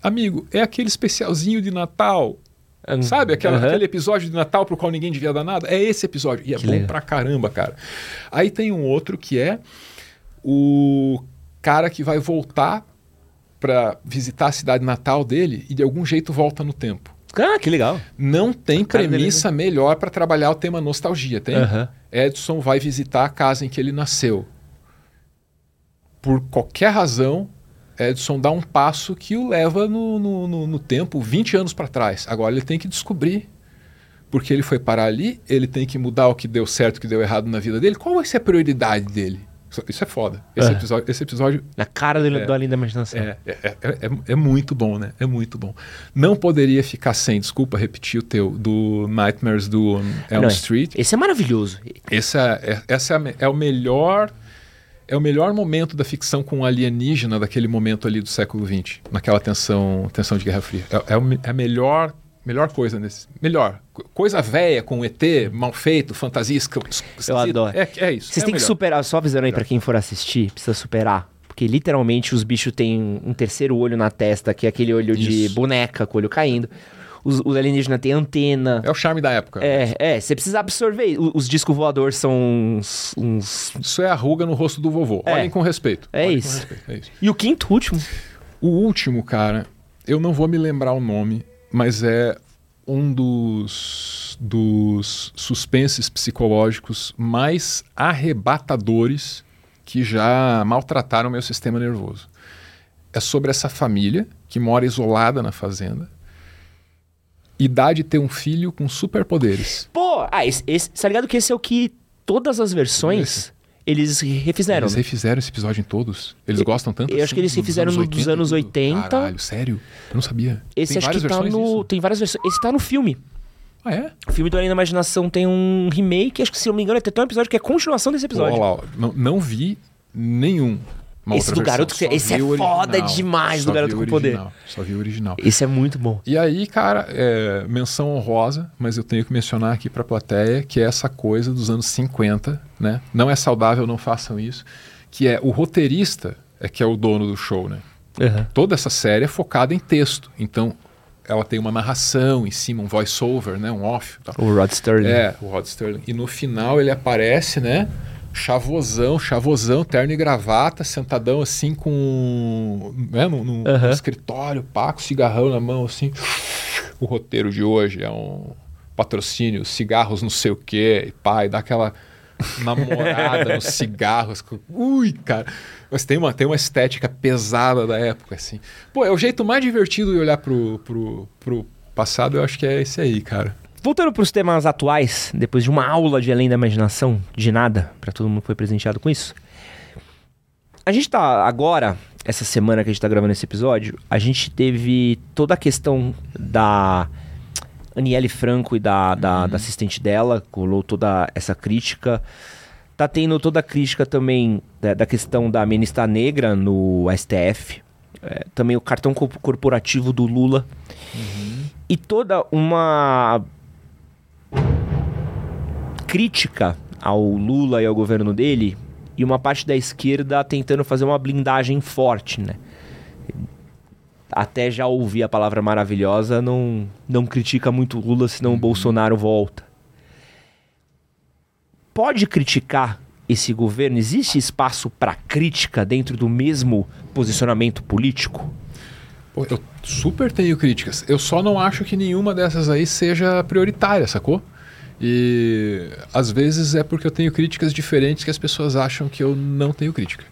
Amigo, é aquele especialzinho de Natal Sabe aquela, uhum. aquele episódio de Natal pro qual ninguém devia dar nada? É esse episódio. E é que bom legal. pra caramba, cara. Aí tem um outro que é o cara que vai voltar para visitar a cidade natal dele e de algum jeito volta no tempo. Ah, que legal. Não tem premissa dele... melhor para trabalhar o tema nostalgia, tem? Uhum. Edson vai visitar a casa em que ele nasceu. Por qualquer razão, Edson dá um passo que o leva no, no, no, no tempo 20 anos para trás. Agora ele tem que descobrir porque ele foi parar ali, ele tem que mudar o que deu certo, o que deu errado na vida dele. Qual vai ser a prioridade dele? Isso é foda. Esse, é. Episódio, esse episódio. Na cara do, é, do Além da Imaginação. É, é, é, é, é, muito bom, né? É muito bom. Não poderia ficar sem, desculpa repetir o teu, do Nightmares do Elm Não, Street. Esse é maravilhoso. Esse é, é, essa é, o melhor. É o melhor momento da ficção com alienígena daquele momento ali do século XX, naquela tensão, tensão de Guerra Fria. É, é a melhor Melhor coisa nesse. Melhor. Coisa velha com ET, mal feito, fantasia Eu adoro. É, é isso. Vocês é têm que superar, só avisando aí para quem for assistir, precisa superar. Porque literalmente os bichos têm um terceiro olho na testa, que é aquele olho isso. de boneca com o olho caindo. Os, os alienígenas têm antena. É o charme da época. É, é. Você precisa absorver. Os, os discos voadores são uns, uns, Isso é a ruga no rosto do vovô. É. Olhem com respeito. É isso. Respeito. é isso. E o quinto último? O último, cara, eu não vou me lembrar o nome mas é um dos, dos suspenses psicológicos mais arrebatadores que já maltrataram meu sistema nervoso. É sobre essa família que mora isolada na fazenda e dá de ter um filho com superpoderes. Pô, ah, esse, esse, tá ligado que esse é o que todas as versões esse. Eles refizeram. Eles né? refizeram esse episódio em todos. Eles eu, gostam tanto Eu assim, acho que eles refizeram nos anos 80. Dos anos 80. Caralho, sério? Eu não sabia. Esse tem acho que tá no. Disso? Tem várias versões. Esse tá no filme. Ah, é? O filme do Além da Imaginação tem um remake, acho que se não me engano, tem até um episódio que é continuação desse episódio. Olha lá, não, não vi nenhum. Esse do garoto, que, esse é foda demais do garoto com poder. Só vi o original. Esse é muito bom. E aí, cara, é, menção honrosa, mas eu tenho que mencionar aqui pra plateia que é essa coisa dos anos 50, né? Não é saudável, não façam isso. Que é o roteirista é que é o dono do show, né? Uhum. Toda essa série é focada em texto. Então, ela tem uma narração em cima, um voice-over, né? Um off. Tá. O Rod Sterling. É, o Rod Sterling. E no final ele aparece, né? Chavosão, chavosão, terno e gravata, sentadão assim com... Né? No, no, no escritório, pá, com cigarrão na mão, assim. O roteiro de hoje é um patrocínio, cigarros não sei o quê, e e dá aquela namorada nos *laughs* cigarros. Ui, cara. Mas tem uma, tem uma estética pesada da época, assim. Pô, é o jeito mais divertido de olhar pro, pro, pro passado, eu acho que é esse aí, cara. Voltando para os temas atuais, depois de uma aula de Além da Imaginação, de nada, para todo mundo que foi presenteado com isso. A gente tá agora, essa semana que a gente tá gravando esse episódio, a gente teve toda a questão da Aniele Franco e da, da, uhum. da assistente dela, colou toda essa crítica Tá tendo toda a crítica também da, da questão da ministra negra no STF. É, também o cartão corporativo do Lula. Uhum. E toda uma crítica ao Lula e ao governo dele. E uma parte da esquerda tentando fazer uma blindagem forte, né? Até já ouvi a palavra maravilhosa, não, não critica muito Lula, senão o Bolsonaro volta pode criticar esse governo? Existe espaço para crítica dentro do mesmo posicionamento político? Pô, eu super tenho críticas. Eu só não acho que nenhuma dessas aí seja prioritária, sacou? E às vezes é porque eu tenho críticas diferentes que as pessoas acham que eu não tenho crítica.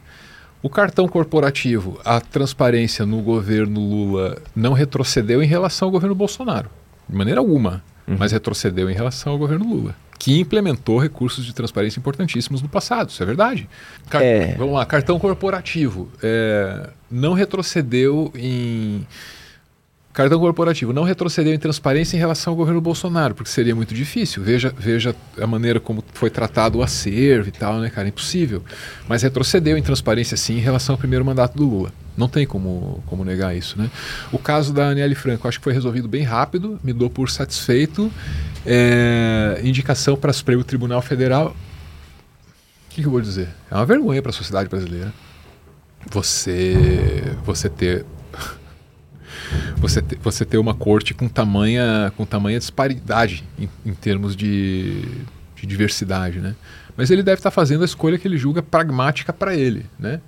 O cartão corporativo, a transparência no governo Lula não retrocedeu em relação ao governo Bolsonaro, de maneira alguma, uhum. mas retrocedeu em relação ao governo Lula que implementou recursos de transparência importantíssimos no passado, isso é verdade. Car é. Vamos lá, cartão corporativo é, não retrocedeu em cartão corporativo não retrocedeu em transparência em relação ao governo Bolsonaro, porque seria muito difícil. Veja, veja a maneira como foi tratado o acervo e tal, né, cara? Impossível. Mas retrocedeu em transparência sim em relação ao primeiro mandato do Lula. Não tem como, como negar isso, né? O caso da Aniele Franco, acho que foi resolvido bem rápido, me dou por satisfeito. É, indicação para Supremo Tribunal Federal. O que, que eu vou dizer? É uma vergonha para a sociedade brasileira. Você, você ter *laughs* você ter, você ter uma corte com tamanha, com tamanha disparidade em, em termos de, de, diversidade, né? Mas ele deve estar fazendo a escolha que ele julga pragmática para ele, né?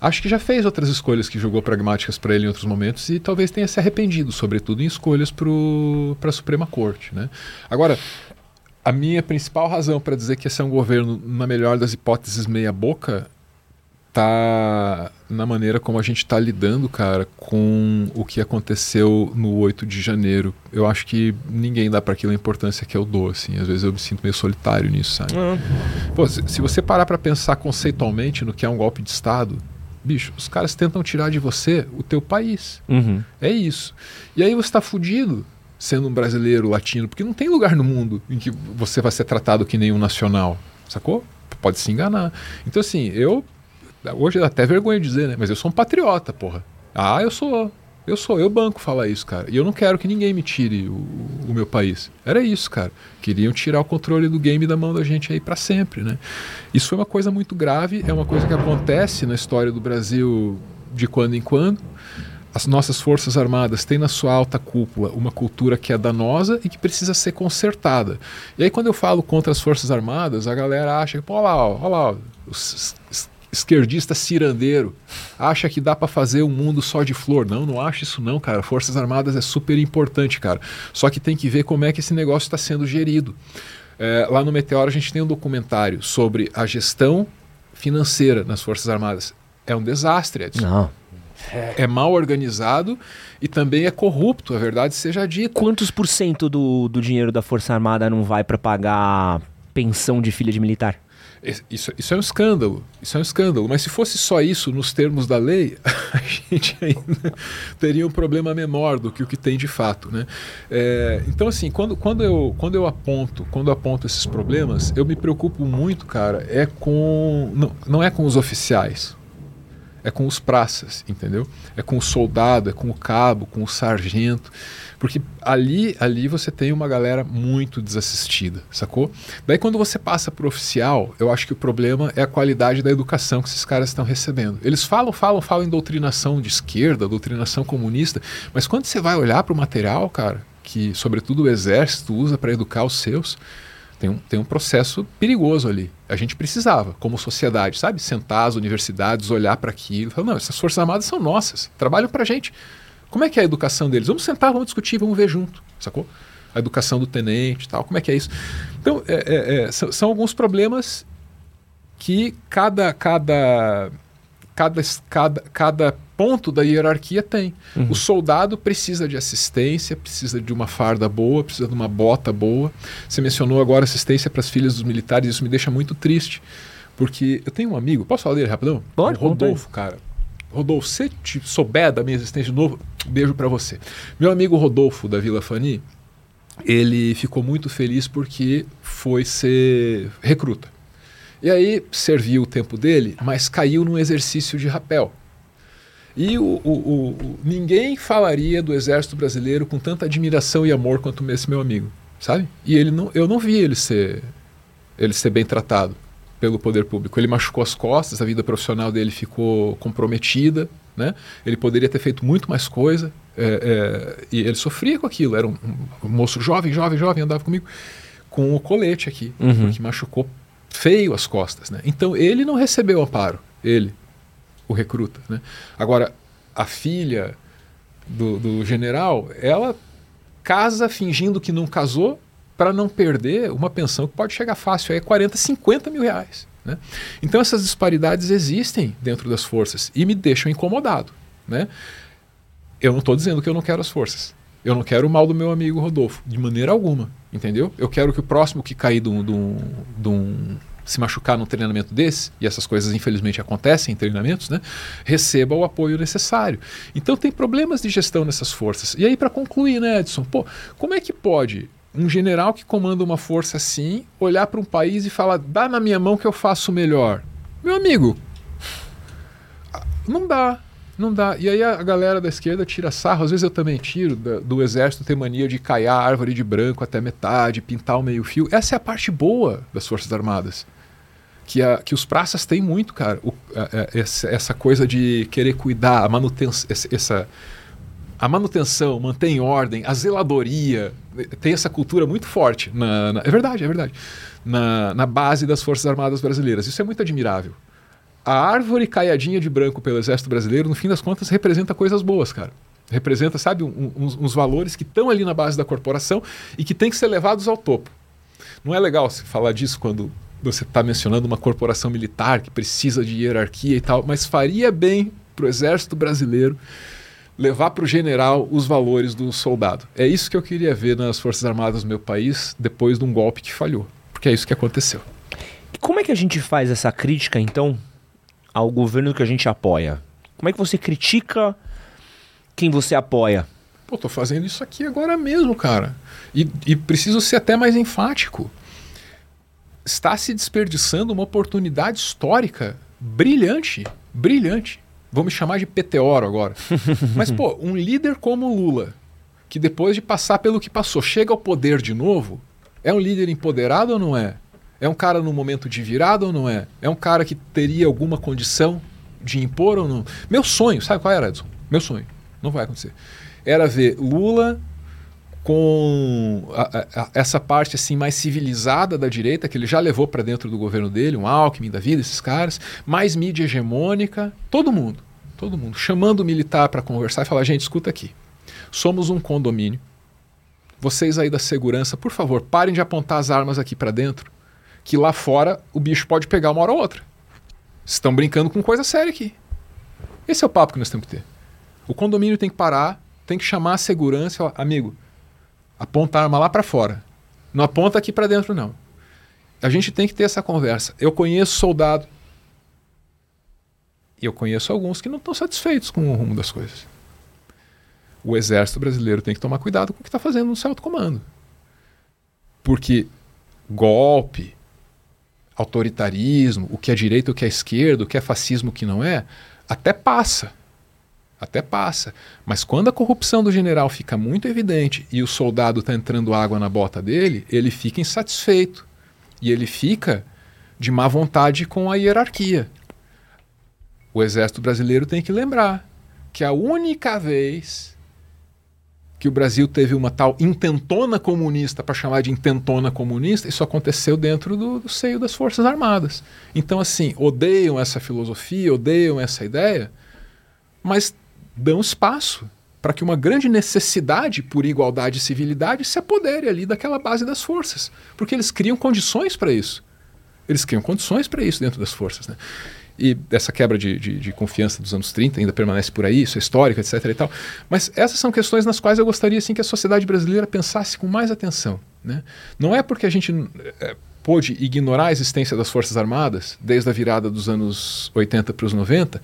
Acho que já fez outras escolhas que julgou pragmáticas para ele em outros momentos e talvez tenha se arrependido, sobretudo em escolhas para a Suprema Corte, né? Agora, a minha principal razão para dizer que esse é um governo, na melhor das hipóteses, meia boca, tá na maneira como a gente está lidando, cara, com o que aconteceu no 8 de janeiro. Eu acho que ninguém dá para aquilo a importância que eu dou, assim. Às vezes eu me sinto meio solitário nisso, sabe? Uhum. Pô, se, se, você parar para pensar conceitualmente no que é um golpe de Estado, bicho, os caras tentam tirar de você o teu país. Uhum. É isso. E aí você está fudido sendo um brasileiro latino, porque não tem lugar no mundo em que você vai ser tratado que nem um nacional, sacou? Pode se enganar. Então, assim, eu Hoje dá até vergonha de dizer, né? Mas eu sou um patriota, porra. Ah, eu sou. Eu sou, eu banco falar isso, cara. E eu não quero que ninguém me tire o, o, meu país. Era isso, cara. Queriam tirar o controle do game da mão da gente aí para sempre, né? Isso foi uma coisa muito grave, é uma coisa que acontece na história do Brasil de quando em quando. As nossas Forças Armadas têm na sua alta cúpula uma cultura que é danosa e que precisa ser consertada. E aí, quando eu falo contra as Forças Armadas, a galera acha que, pô, olha lá, olha lá, os, esquerdista cirandeiro, acha que dá para fazer um mundo só de flor. Não, não acho isso não, cara. Forças Armadas é super importante, cara. Só que tem que ver como é que esse negócio está sendo gerido. É, lá no Meteoro a gente tem um documentário sobre a gestão financeira nas Forças Armadas. É um desastre, Edson. Não. É, é mal organizado e também é corrupto, a verdade seja dita. Quantos por cento do, do dinheiro da Força Armada não vai para pagar pensão de filha de militar? Isso, isso é um escândalo, isso é um escândalo. Mas se fosse só isso nos termos da lei, *laughs* a gente ainda teria um problema menor do que o que tem de fato, né? É, então assim, quando, quando, eu, quando eu aponto, quando aponto esses problemas, eu me preocupo muito, cara, é com não, não é com os oficiais, é com os praças, entendeu? É com o soldado, é com o cabo, com o sargento. Porque ali, ali você tem uma galera muito desassistida, sacou? Daí quando você passa para oficial, eu acho que o problema é a qualidade da educação que esses caras estão recebendo. Eles falam, falam, falam em doutrinação de esquerda, doutrinação comunista, mas quando você vai olhar para o material, cara, que sobretudo o exército usa para educar os seus, tem um, tem um processo perigoso ali. A gente precisava, como sociedade, sabe? Sentar as universidades, olhar para aquilo, falar, não, essas Forças Armadas são nossas, trabalham para a gente. Como é que é a educação deles? Vamos sentar, vamos discutir, vamos ver junto, sacou? A educação do tenente tal, como é que é isso? Então, é, é, é, são, são, alguns problemas que cada, cada, cada, cada, cada ponto da hierarquia tem. Uhum. O soldado precisa de assistência, precisa de uma farda boa, precisa de uma bota boa. Você mencionou agora assistência para as filhas dos militares, isso me deixa muito triste. Porque eu tenho um amigo, posso falar dele rapidão? Pode, o Rodolfo, cara. Rodolfo, se te souber da minha existência de novo, beijo para você. Meu amigo Rodolfo da Vila Fani, ele ficou muito feliz porque foi ser recruta. E aí serviu o tempo dele, mas caiu num exercício de rapel. E o, o, o, ninguém falaria do exército brasileiro com tanta admiração e amor quanto esse meu amigo, sabe? E ele não, eu não vi ele ser, ele ser bem tratado pelo poder público. Ele machucou as costas, a vida profissional dele ficou comprometida, né? Ele poderia ter feito muito mais coisa é, é, e ele sofria com aquilo. Era um, um, moço jovem, jovem, jovem, andava comigo com o colete aqui, uhum. que machucou feio as costas, né? Então ele não recebeu amparo, ele, o recruta, né? Agora a filha do, do general, ela casa fingindo que não casou para não perder uma pensão que pode chegar fácil a 40, 50 mil reais. Né? Então essas disparidades existem dentro das forças e me deixam incomodado. Né? Eu não estou dizendo que eu não quero as forças. Eu não quero o mal do meu amigo Rodolfo, de maneira alguma, entendeu? Eu quero que o próximo que cair de um, de um, de um se machucar num treinamento desse, e essas coisas infelizmente acontecem em treinamentos, né, receba o apoio necessário. Então tem problemas de gestão nessas forças. E aí, para concluir, né, Edson, pô, como é que pode um general que comanda uma força assim olhar para um país e falar: dá na minha mão que eu faço melhor. Meu amigo, não dá. Não dá. E aí a galera da esquerda tira sarro, às vezes eu também tiro, do, do exército ter mania de caiar a árvore de branco até metade, pintar o meio fio. Essa é a parte boa das Forças Armadas. Que, a, que os praças têm muito, cara. O, a, a, essa, essa, coisa de querer cuidar, a manutenção, essa, a manutenção, manter em ordem, a zeladoria, tem essa cultura muito forte. Na, na, é verdade, é verdade. Na, na base das Forças Armadas brasileiras. Isso é muito admirável a árvore caiadinha de branco pelo Exército Brasileiro, no fim das contas, representa coisas boas, cara. Representa, sabe, um, uns, uns, valores que estão ali na base da corporação e que têm que ser levados ao topo. Não é legal se falar disso quando você está mencionando uma corporação militar que precisa de hierarquia e tal, mas faria bem para o Exército Brasileiro levar para o general os valores do soldado. É isso que eu queria ver nas Forças Armadas do meu país depois de um golpe que falhou, porque é isso que aconteceu. Como é que a gente faz essa crítica, então, ao governo que a gente apoia? Como é que você critica quem você apoia? Pô, tô fazendo isso aqui agora mesmo, cara. E, e preciso ser até mais enfático. Está se desperdiçando uma oportunidade histórica brilhante, brilhante. Vou me chamar de Peteoro agora. *laughs* Mas, pô, um líder como Lula, que depois de passar pelo que passou, chega ao poder de novo, é um líder empoderado ou não é? É um cara no momento de virada ou não é? É um cara que teria alguma condição de impor ou não? Meu sonho, sabe qual era, Edson? Meu sonho, não vai acontecer. Era ver Lula com a, a, essa parte assim mais civilizada da direita que ele já levou para dentro do governo dele, um Alckmin da vida, esses caras, mais mídia hegemônica, todo mundo, todo mundo chamando o militar para conversar e falar, gente, escuta aqui. Somos um condomínio. Vocês aí da segurança, por favor, parem de apontar as armas aqui para dentro que lá fora o bicho pode pegar uma hora ou outra. Estão brincando com coisa séria aqui. Esse é o papo que nós temos que ter. O condomínio tem que parar, tem que chamar a segurança amigo, aponta a arma lá para fora. Não aponta aqui para dentro, não. A gente tem que ter essa conversa. Eu conheço soldado. E eu conheço alguns que não estão satisfeitos com o rumo das coisas. O exército brasileiro tem que tomar cuidado com o que está fazendo no seu alto comando. Porque golpe, autoritarismo, o que é direita, o que é esquerda, o que é fascismo, o que não é, até passa. Até passa. Mas quando a corrupção do general fica muito evidente e o soldado está entrando água na bota dele, ele fica insatisfeito. E ele fica de má vontade com a hierarquia. O exército brasileiro tem que lembrar que a única vez que o Brasil teve uma tal intentona comunista, para chamar de intentona comunista, isso aconteceu dentro do, do, seio das Forças Armadas. Então, assim, odeiam essa filosofia, odeiam essa ideia, mas dão espaço para que uma grande necessidade por igualdade e civilidade se apodere ali daquela base das forças, porque eles criam condições para isso. Eles criam condições para isso dentro das forças. Né? e essa quebra de, de, de, confiança dos anos 30 ainda permanece por aí, isso é histórico, etc. e tal. Mas essas são questões nas quais eu gostaria assim, que a sociedade brasileira pensasse com mais atenção. Né? Não é porque a gente é, pôde ignorar a existência das Forças Armadas desde a virada dos anos 80 para os 90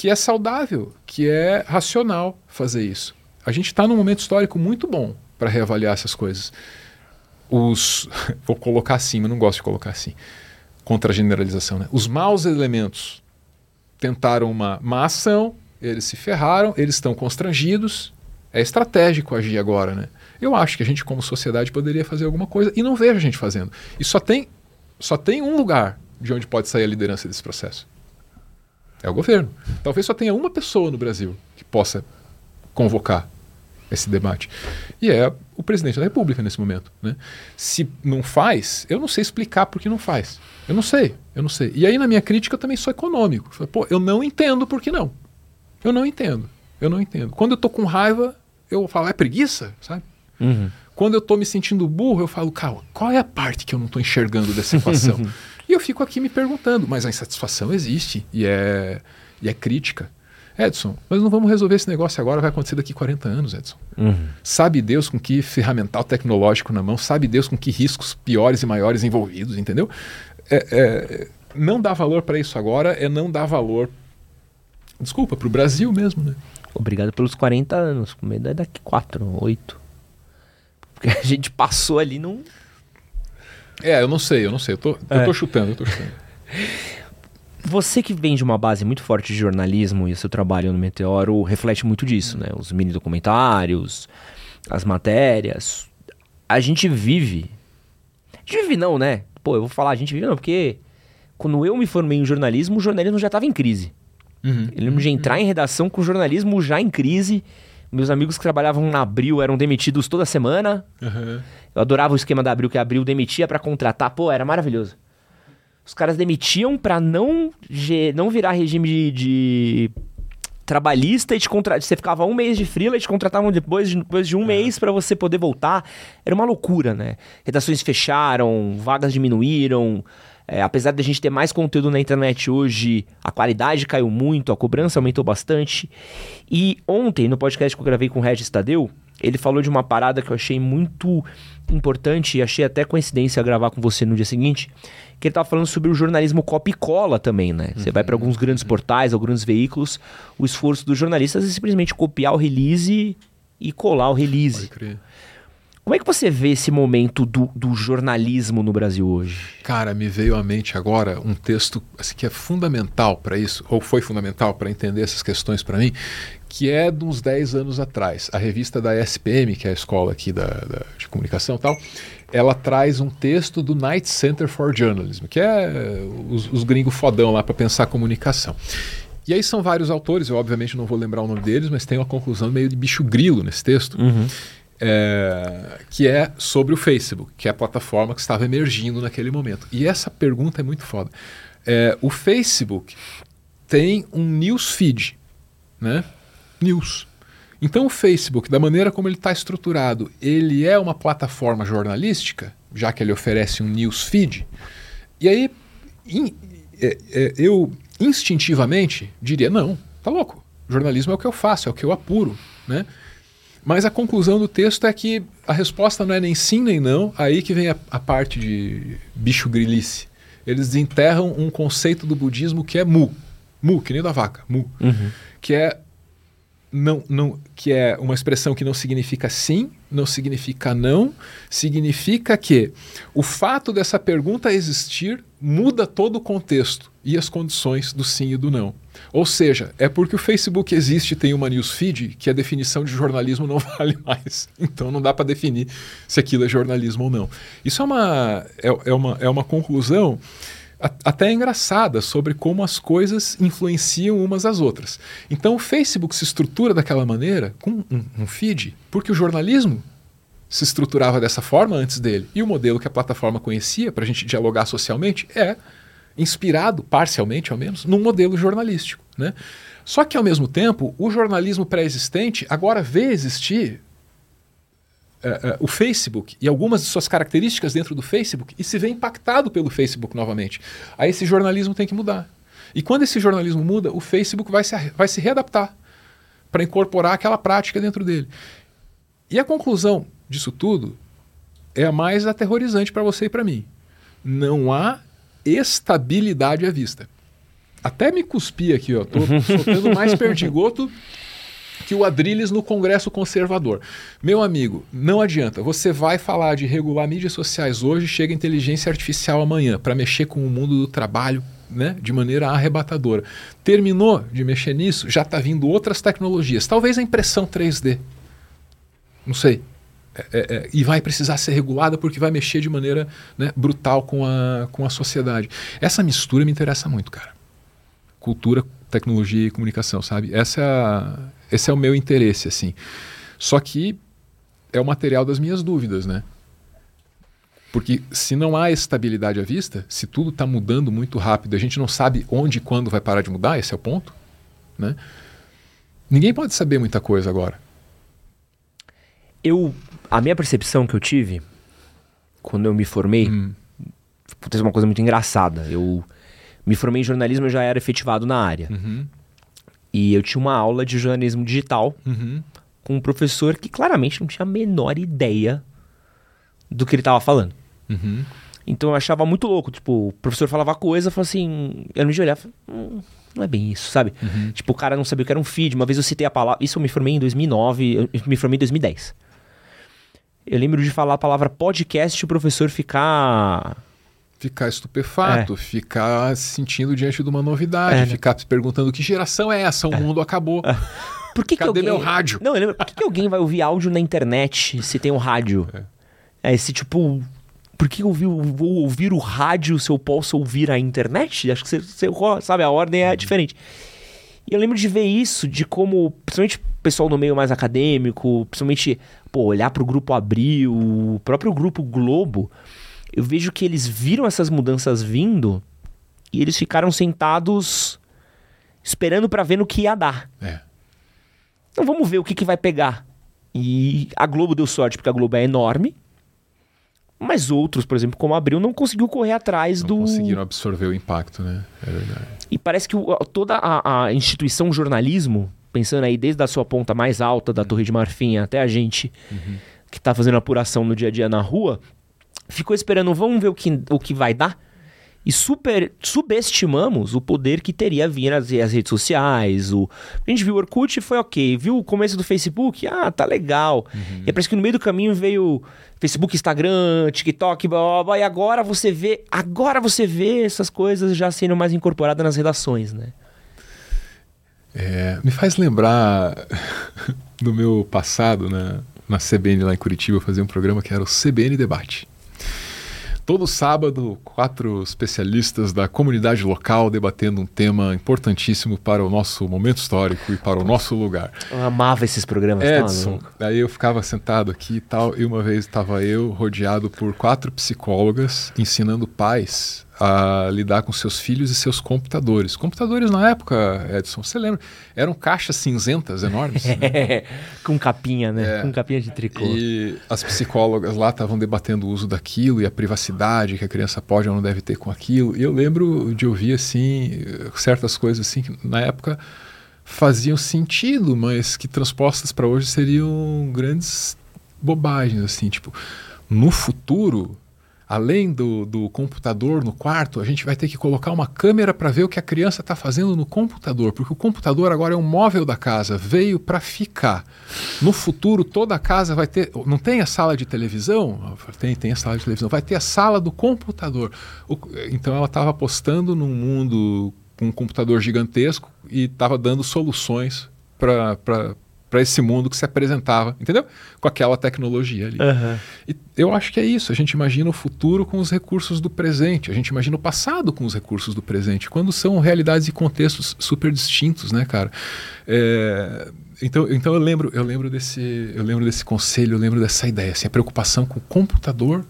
que é saudável, que é racional fazer isso. A gente está num momento histórico muito bom para reavaliar essas coisas. Os, *laughs* vou colocar assim, mas não gosto de colocar assim contra a generalização. Né? Os maus elementos tentaram uma má ação, eles se ferraram, eles estão constrangidos. É estratégico agir agora. Né? Eu acho que a gente, como sociedade, poderia fazer alguma coisa e não vejo a gente fazendo. E só tem, só tem um lugar de onde pode sair a liderança desse processo. É o governo. Talvez só tenha uma pessoa no Brasil que possa convocar esse debate. E é o presidente da República nesse momento. Né? Se não faz, eu não sei explicar por que não faz. Eu não sei, eu não sei. E aí na minha crítica eu também sou econômico. Pô, eu não entendo por que não. Eu não entendo. Eu não entendo. Quando eu tô com raiva, eu falo, é preguiça, sabe? Uhum. Quando eu tô me sentindo burro, eu falo, cara, qual é a parte que eu não tô enxergando dessa equação? *laughs* e eu fico aqui me perguntando, mas a insatisfação existe e é, e é crítica. Edson, nós não vamos resolver esse negócio agora, vai acontecer daqui 40 anos, Edson. Uhum. Sabe Deus com que ferramental tecnológico na mão, sabe Deus com que riscos piores e maiores envolvidos, entendeu? É, é, não dar valor para isso agora é não dar valor, desculpa, para o Brasil mesmo, né? Obrigado pelos 40 anos, com medo é daqui 4, 8. Porque a gente passou ali num. É, eu não sei, eu não sei. Eu tô, é. eu tô chutando, eu tô chutando. *laughs* Você que vem de uma base muito forte de jornalismo e o seu trabalho no Meteoro reflete muito disso, né? Os mini documentários, as matérias. A gente vive. A gente vive não, né? Pô, eu vou falar a gente vive não, porque quando eu me formei em jornalismo, o jornalismo já estava em crise. Uhum. Eu lembro de entrar em redação com o jornalismo já em crise. Meus amigos que trabalhavam na Abril eram demitidos toda semana. Uhum. Eu adorava o esquema da Abril, que a Abril demitia pra contratar. Pô, era maravilhoso. Os caras demitiam pra não, não virar regime de, de trabalhista e te contra... você ficava um mês de freela e te contratavam depois de, depois de um mês pra você poder voltar. Era uma loucura, né? Redações fecharam, vagas diminuíram. É, apesar de a gente ter mais conteúdo na internet hoje, a qualidade caiu muito, a cobrança aumentou bastante. E ontem, no podcast que eu gravei com o Regis Tadeu, ele falou de uma parada que eu achei muito importante e achei até coincidência gravar com você no dia seguinte, que ele tava falando sobre o jornalismo copy e cola também, né? Você vai para alguns grandes portais, grandes veículos, o esforço dos jornalistas é simplesmente copiar o release e colar o release. Pode crer. Como é que você vê esse momento do, do jornalismo no Brasil hoje? Cara, me veio à mente agora um texto assim, que é fundamental para isso, ou foi fundamental para entender essas questões para mim, que é de uns 10 anos atrás. A revista da SPM, que é a escola aqui da, da- de comunicação e tal, ela traz um texto do Knight Center for Journalism, que é os, os gringos fodão lá para pensar comunicação. E aí são vários autores, eu obviamente não vou lembrar o nome deles, mas tem uma conclusão meio de bicho grilo nesse texto é, que é sobre o Facebook, que é a plataforma que estava emergindo naquele momento. E essa pergunta é muito foda. É, o Facebook tem um news feed, né? News. Então o Facebook, da maneira como ele está estruturado, ele é uma plataforma jornalística, já que ele oferece um news feed. E aí in- é, é, eu instintivamente diria não, tá louco. Jornalismo é o que eu faço, é o que eu apuro, né? Mas a conclusão do texto é que a resposta não é nem sim nem não, aí que vem a, a parte de bicho grilice. Eles desenterram um conceito do budismo que é mu. Mu, que nem da vaca, mu. Que é não, não, que é uma expressão que não significa sim, não significa não, significa que o fato dessa pergunta existir muda todo o contexto e as condições do sim e do não. Ou seja, é porque o Facebook existe e tem uma newsfeed que a definição de jornalismo não *laughs* vale mais. Então não dá para definir se aquilo é jornalismo ou não. Isso é uma, é, é uma, é uma conclusão a- até engraçada sobre como as coisas influenciam umas às outras. Então o Facebook se estrutura daquela maneira, com um, um feed, porque o jornalismo se estruturava dessa forma antes dele. E o modelo que a plataforma conhecia para a gente dialogar socialmente é inspirado, parcialmente ao menos, num modelo jornalístico. Né? Só que, ao mesmo tempo, o jornalismo pré-existente agora vê existir é, é, o Facebook e algumas de suas características dentro do Facebook e se vê impactado pelo Facebook novamente. Aí esse jornalismo tem que mudar. E quando esse jornalismo muda, o Facebook vai se, vai se readaptar para incorporar aquela prática dentro dele. E a conclusão disso tudo é a mais aterrorizante para você e para mim. Não há estabilidade à vista. Até me cuspi aqui, ó. Tô *laughs* soltando mais perdigoto que o Adrilles no Congresso Conservador. Meu amigo, não adianta. Você vai falar de regular mídias sociais hoje, chega inteligência artificial amanhã para mexer com o mundo do trabalho né, de maneira arrebatadora. Terminou de mexer nisso, já está vindo outras tecnologias. Talvez a impressão 3D. Não sei. É, é, é, e vai precisar ser regulada porque vai mexer de maneira né, brutal com a, com a sociedade. Essa mistura me interessa muito, cara. Cultura, tecnologia e comunicação, sabe? Essa é a, esse é o meu interesse, assim. Só que é o material das minhas dúvidas, né? Porque se não há estabilidade à vista, se tudo está mudando muito rápido, a gente não sabe onde e quando vai parar de mudar, esse é o ponto, né? Ninguém pode saber muita coisa agora. Eu, a minha percepção que eu tive quando eu me formei, Hum. aconteceu uma coisa muito engraçada. Eu me formei em jornalismo, eu já era efetivado na área. Uhum. E eu tinha uma aula de jornalismo digital Uhum. com um professor que claramente não tinha a menor ideia do que ele estava falando. Uhum. Então eu achava muito louco. Tipo, o professor falava coisa, falava assim. Eu não de olhar, falei, hum, não é bem isso, sabe? Uhum. Tipo, o cara não sabia o que era um feed. Uma vez eu citei a palavra. Isso eu me formei em 2009, eu me formei em 2010. Eu lembro de falar a palavra podcast e o professor ficar ficar estupefato, é. ficar se sentindo diante de uma novidade, é, né? ficar se perguntando que geração é essa, o é. mundo acabou. É. Por que Cadê que alguém... meu rádio? Não, por que, que, alguém vai ouvir áudio na internet se tem um rádio? É, esse tipo. Por que eu vou ouvir o rádio se eu posso ouvir a internet? Acho que você, você sabe, a ordem é uhum. diferente. E eu lembro de ver isso, de como, principalmente o pessoal no meio mais acadêmico, principalmente, pô, olhar para o grupo Abril, o próprio grupo Globo, eu vejo que eles viram essas mudanças vindo e eles ficaram sentados esperando para ver no que ia dar. É. Então vamos ver o que, que vai pegar. E a Globo deu sorte porque a Globo é enorme. Mas outros, por exemplo, como Abril, não conseguiu correr atrás não do. conseguiram absorver o impacto, né? É verdade. E parece que o, toda a, a, instituição jornalismo, pensando aí desde a sua ponta mais alta da Torre de Marfim até a gente uhum. que está fazendo apuração no dia a dia na rua, ficou esperando, vamos ver o que, o que vai dar e super subestimamos o poder que teria vir as, as redes sociais. O, a gente viu o Orkut e foi ok. Viu o começo do Facebook? Ah, tá legal. Uhum. E parece que no meio do caminho veio Facebook, Instagram, TikTok, blá, blá, blá, e agora você vê, agora você vê essas coisas já sendo mais incorporadas nas redações, né? É, me faz lembrar *laughs* do meu passado né? na CBN lá em Curitiba, eu fazia um programa que era o CBN Debate. Todo sábado, quatro especialistas da comunidade local debatendo um tema importantíssimo para o nosso momento histórico e para o nosso lugar. Eu amava esses programas, tá Edson. Tá Daí eu ficava sentado aqui e tal, e uma vez estava eu rodeado por quatro psicólogas ensinando pais a lidar com seus filhos e seus computadores. Computadores na época, Edson, você lembra? Eram caixas cinzentas enormes. né? *laughs* com capinha, né? É, com capinha de tricô. E as psicólogas lá estavam debatendo o uso daquilo e a privacidade que a criança pode ou não deve ter com aquilo. E eu lembro de ouvir assim certas coisas assim que na época faziam sentido, mas que transpostas para hoje seriam grandes bobagens assim, tipo, no futuro além do, do computador no quarto, a gente vai ter que colocar uma câmera para ver o que a criança está fazendo no computador, porque o computador agora é um móvel da casa, veio para ficar. No futuro, toda a casa vai ter. Não tem a sala de televisão? Tem, tem a sala de televisão. Vai ter a sala do computador. O, então ela estava apostando num mundo com um computador gigantesco e estava dando soluções para para esse mundo que se apresentava, entendeu? Com aquela tecnologia ali. Uhum. E eu acho que é isso. A gente imagina o futuro com os recursos do presente. A gente imagina o passado com os recursos do presente, quando são realidades e contextos super distintos, né, cara? É, então, então eu lembro, eu lembro desse, eu lembro desse conselho, eu lembro dessa ideia, assim, a preocupação com o computador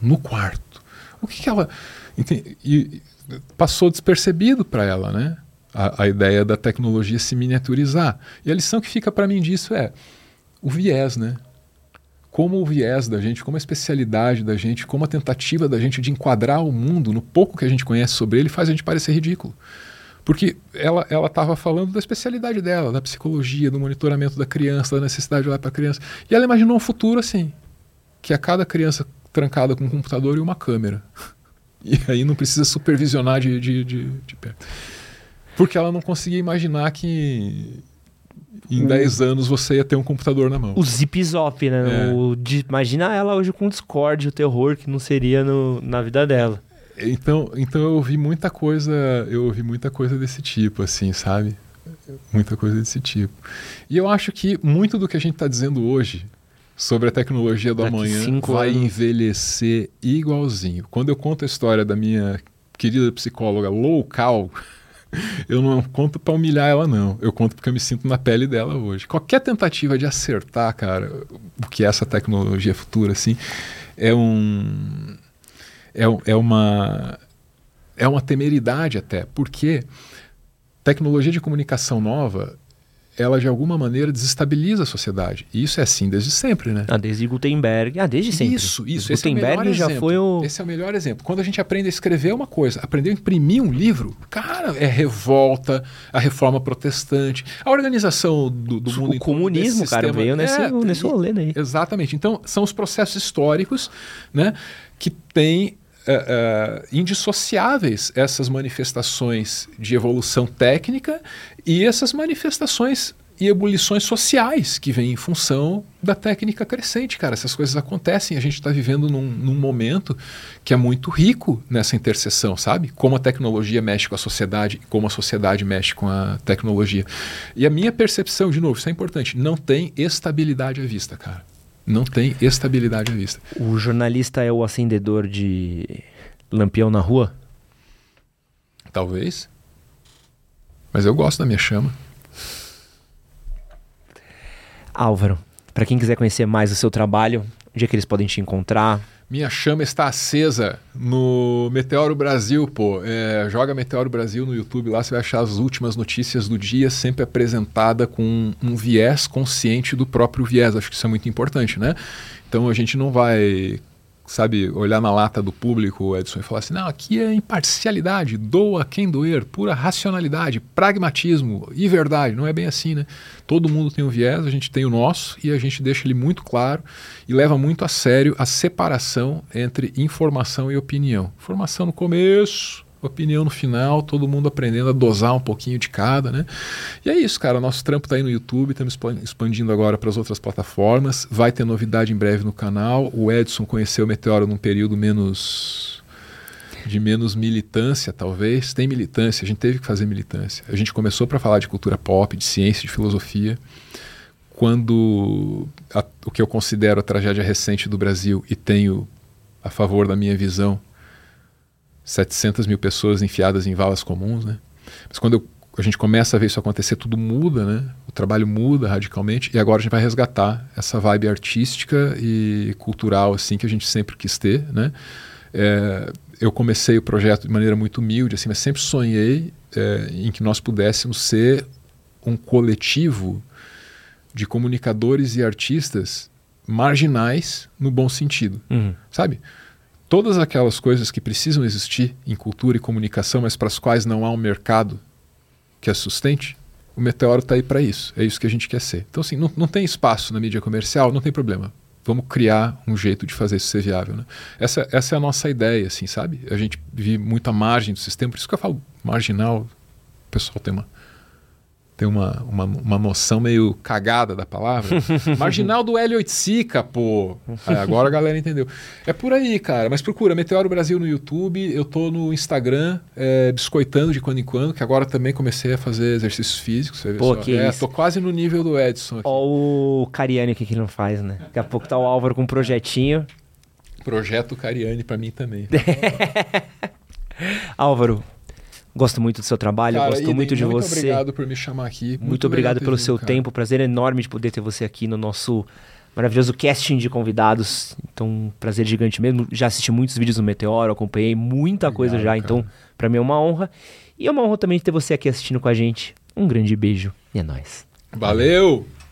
no quarto. O que, que ela e, passou despercebido para ela, né? A, a ideia da tecnologia se miniaturizar. E a lição que fica para mim disso é o viés, né? Como o viés da gente, como a especialidade da gente, como a tentativa da gente de enquadrar o mundo no pouco que a gente conhece sobre ele faz a gente parecer ridículo. Porque ela estava falando da especialidade dela, da psicologia, do monitoramento da criança, da necessidade de olhar para a criança. E ela imaginou um futuro assim: que a cada criança trancada com um computador e uma câmera. *laughs* E aí não precisa supervisionar de, de, de, de perto. Porque ela não conseguia imaginar que em 10 anos você ia ter um computador na mão. O zip zop, né? É. O, de, imagina ela hoje com o Discord, o terror que não seria no, na vida dela. Então, então eu ouvi muita coisa, eu ouvi muita coisa desse tipo, assim, sabe? Muita coisa desse tipo. E eu acho que muito do que a gente está dizendo hoje sobre a tecnologia do Daqui amanhã vai anos. envelhecer igualzinho. Quando eu conto a história da minha querida psicóloga local, eu não conto para humilhar ela, não. Eu conto porque eu me sinto na pele dela hoje. Qualquer tentativa de acertar, cara, o que é essa tecnologia futura, assim, é um. É, é uma. É uma temeridade até, porque tecnologia de comunicação nova ela de alguma maneira desestabiliza a sociedade. E isso é assim desde sempre, né? Ah, desde Gutenberg. Ah, desde sempre. Isso, isso. Esse Gutenberg é já exemplo. foi o. Esse é o melhor exemplo. Quando a gente aprende a escrever uma coisa, aprender a imprimir um livro, cara, é revolta, a reforma protestante, a organização do, do mundo. O comunismo, cara, sistema, veio nesse, é, nesse rolê aí. Exatamente. Então, são os processos históricos, né, que têm Uh, indissociáveis essas manifestações de evolução técnica e essas manifestações e ebulições sociais que vêm em função da técnica crescente, cara. Essas coisas acontecem. A gente está vivendo num, num, momento que é muito rico nessa interseção, sabe? Como a tecnologia mexe com a sociedade como a sociedade mexe com a tecnologia. E a minha percepção, de novo, isso é importante, não tem estabilidade à vista, cara. Não tem estabilidade à vista. O jornalista é o acendedor de lampião na rua? Talvez. Mas eu gosto da minha chama. Álvaro, para quem quiser conhecer mais o seu trabalho, onde é que eles podem te encontrar? Minha chama está acesa no Meteoro Brasil, pô. É, joga Meteoro Brasil no YouTube, lá você vai achar as últimas notícias do dia, sempre apresentada com um viés consciente do próprio viés. Acho que isso é muito importante, né? Então a gente não vai sabe, olhar na lata do público, Edson, e falar assim: não, aqui é imparcialidade, doa quem doer, pura racionalidade, pragmatismo e verdade. Não é bem assim, né? Todo mundo tem um viés, a gente tem o nosso e a gente deixa ele muito claro e leva muito a sério a separação entre informação e opinião. Informação no começo, opinião no final, todo mundo aprendendo a dosar um pouquinho de cada, né? E é isso, cara. Nosso trampo tá aí no YouTube, estamos expandindo agora para as outras plataformas. Vai ter novidade em breve no canal. O Edson conheceu o Meteoro num período menos de menos militância, talvez. Tem militância, a gente teve que fazer militância. A gente começou para falar de cultura pop, de ciência, de filosofia, quando a, o que eu considero a tragédia recente do Brasil e tenho a favor da minha visão 700 mil pessoas enfiadas em valas comuns, né? Mas quando eu, a gente começa a ver isso acontecer, tudo muda, né? O trabalho muda radicalmente e agora a gente vai resgatar essa vibe artística e cultural assim que a gente sempre quis ter, né? É, eu comecei o projeto de maneira muito humilde, assim, mas sempre sonhei é, em que nós pudéssemos ser um coletivo de comunicadores e artistas marginais no bom sentido, uhum. sabe? Todas aquelas coisas que precisam existir em cultura e comunicação, mas para as quais não há um mercado que as sustente, o Meteoro está aí para isso. É isso que a gente quer ser. Então, assim, não, não tem espaço na mídia comercial, não tem problema. Vamos criar um jeito de fazer isso ser viável. Né? Essa, essa é a nossa ideia, assim, sabe? A gente vive muito à margem do sistema, por isso que eu falo marginal. O pessoal tem uma tem uma, uma, uma noção meio cagada da palavra. *laughs* Marginal do Hélio Oiticica, pô. É, agora a galera entendeu. É por aí, cara. Mas procura Meteoro Brasil no YouTube. Eu tô no Instagram, é, biscoitando de quando em quando, que agora também comecei a fazer exercícios físicos. Pô, que é, isso. tô quase no nível do Edson. Aqui. Ó o Cariani aqui que não faz, né? Daqui a pouco tá o Álvaro com um projetinho. Projeto Cariani para mim também. *laughs* Álvaro, Gosto muito do seu trabalho, cara, gosto muito de muito você. Muito obrigado por me chamar aqui. Muito, muito obrigado pelo seu cara. tempo. Prazer enorme de poder ter você aqui no nosso maravilhoso casting de convidados. Então, prazer gigante mesmo. Já assisti muitos vídeos do Meteoro, acompanhei muita obrigado, coisa já. Cara. Então, para mim é uma honra. E é uma honra também ter você aqui assistindo com a gente. Um grande beijo e é nóis. Valeu.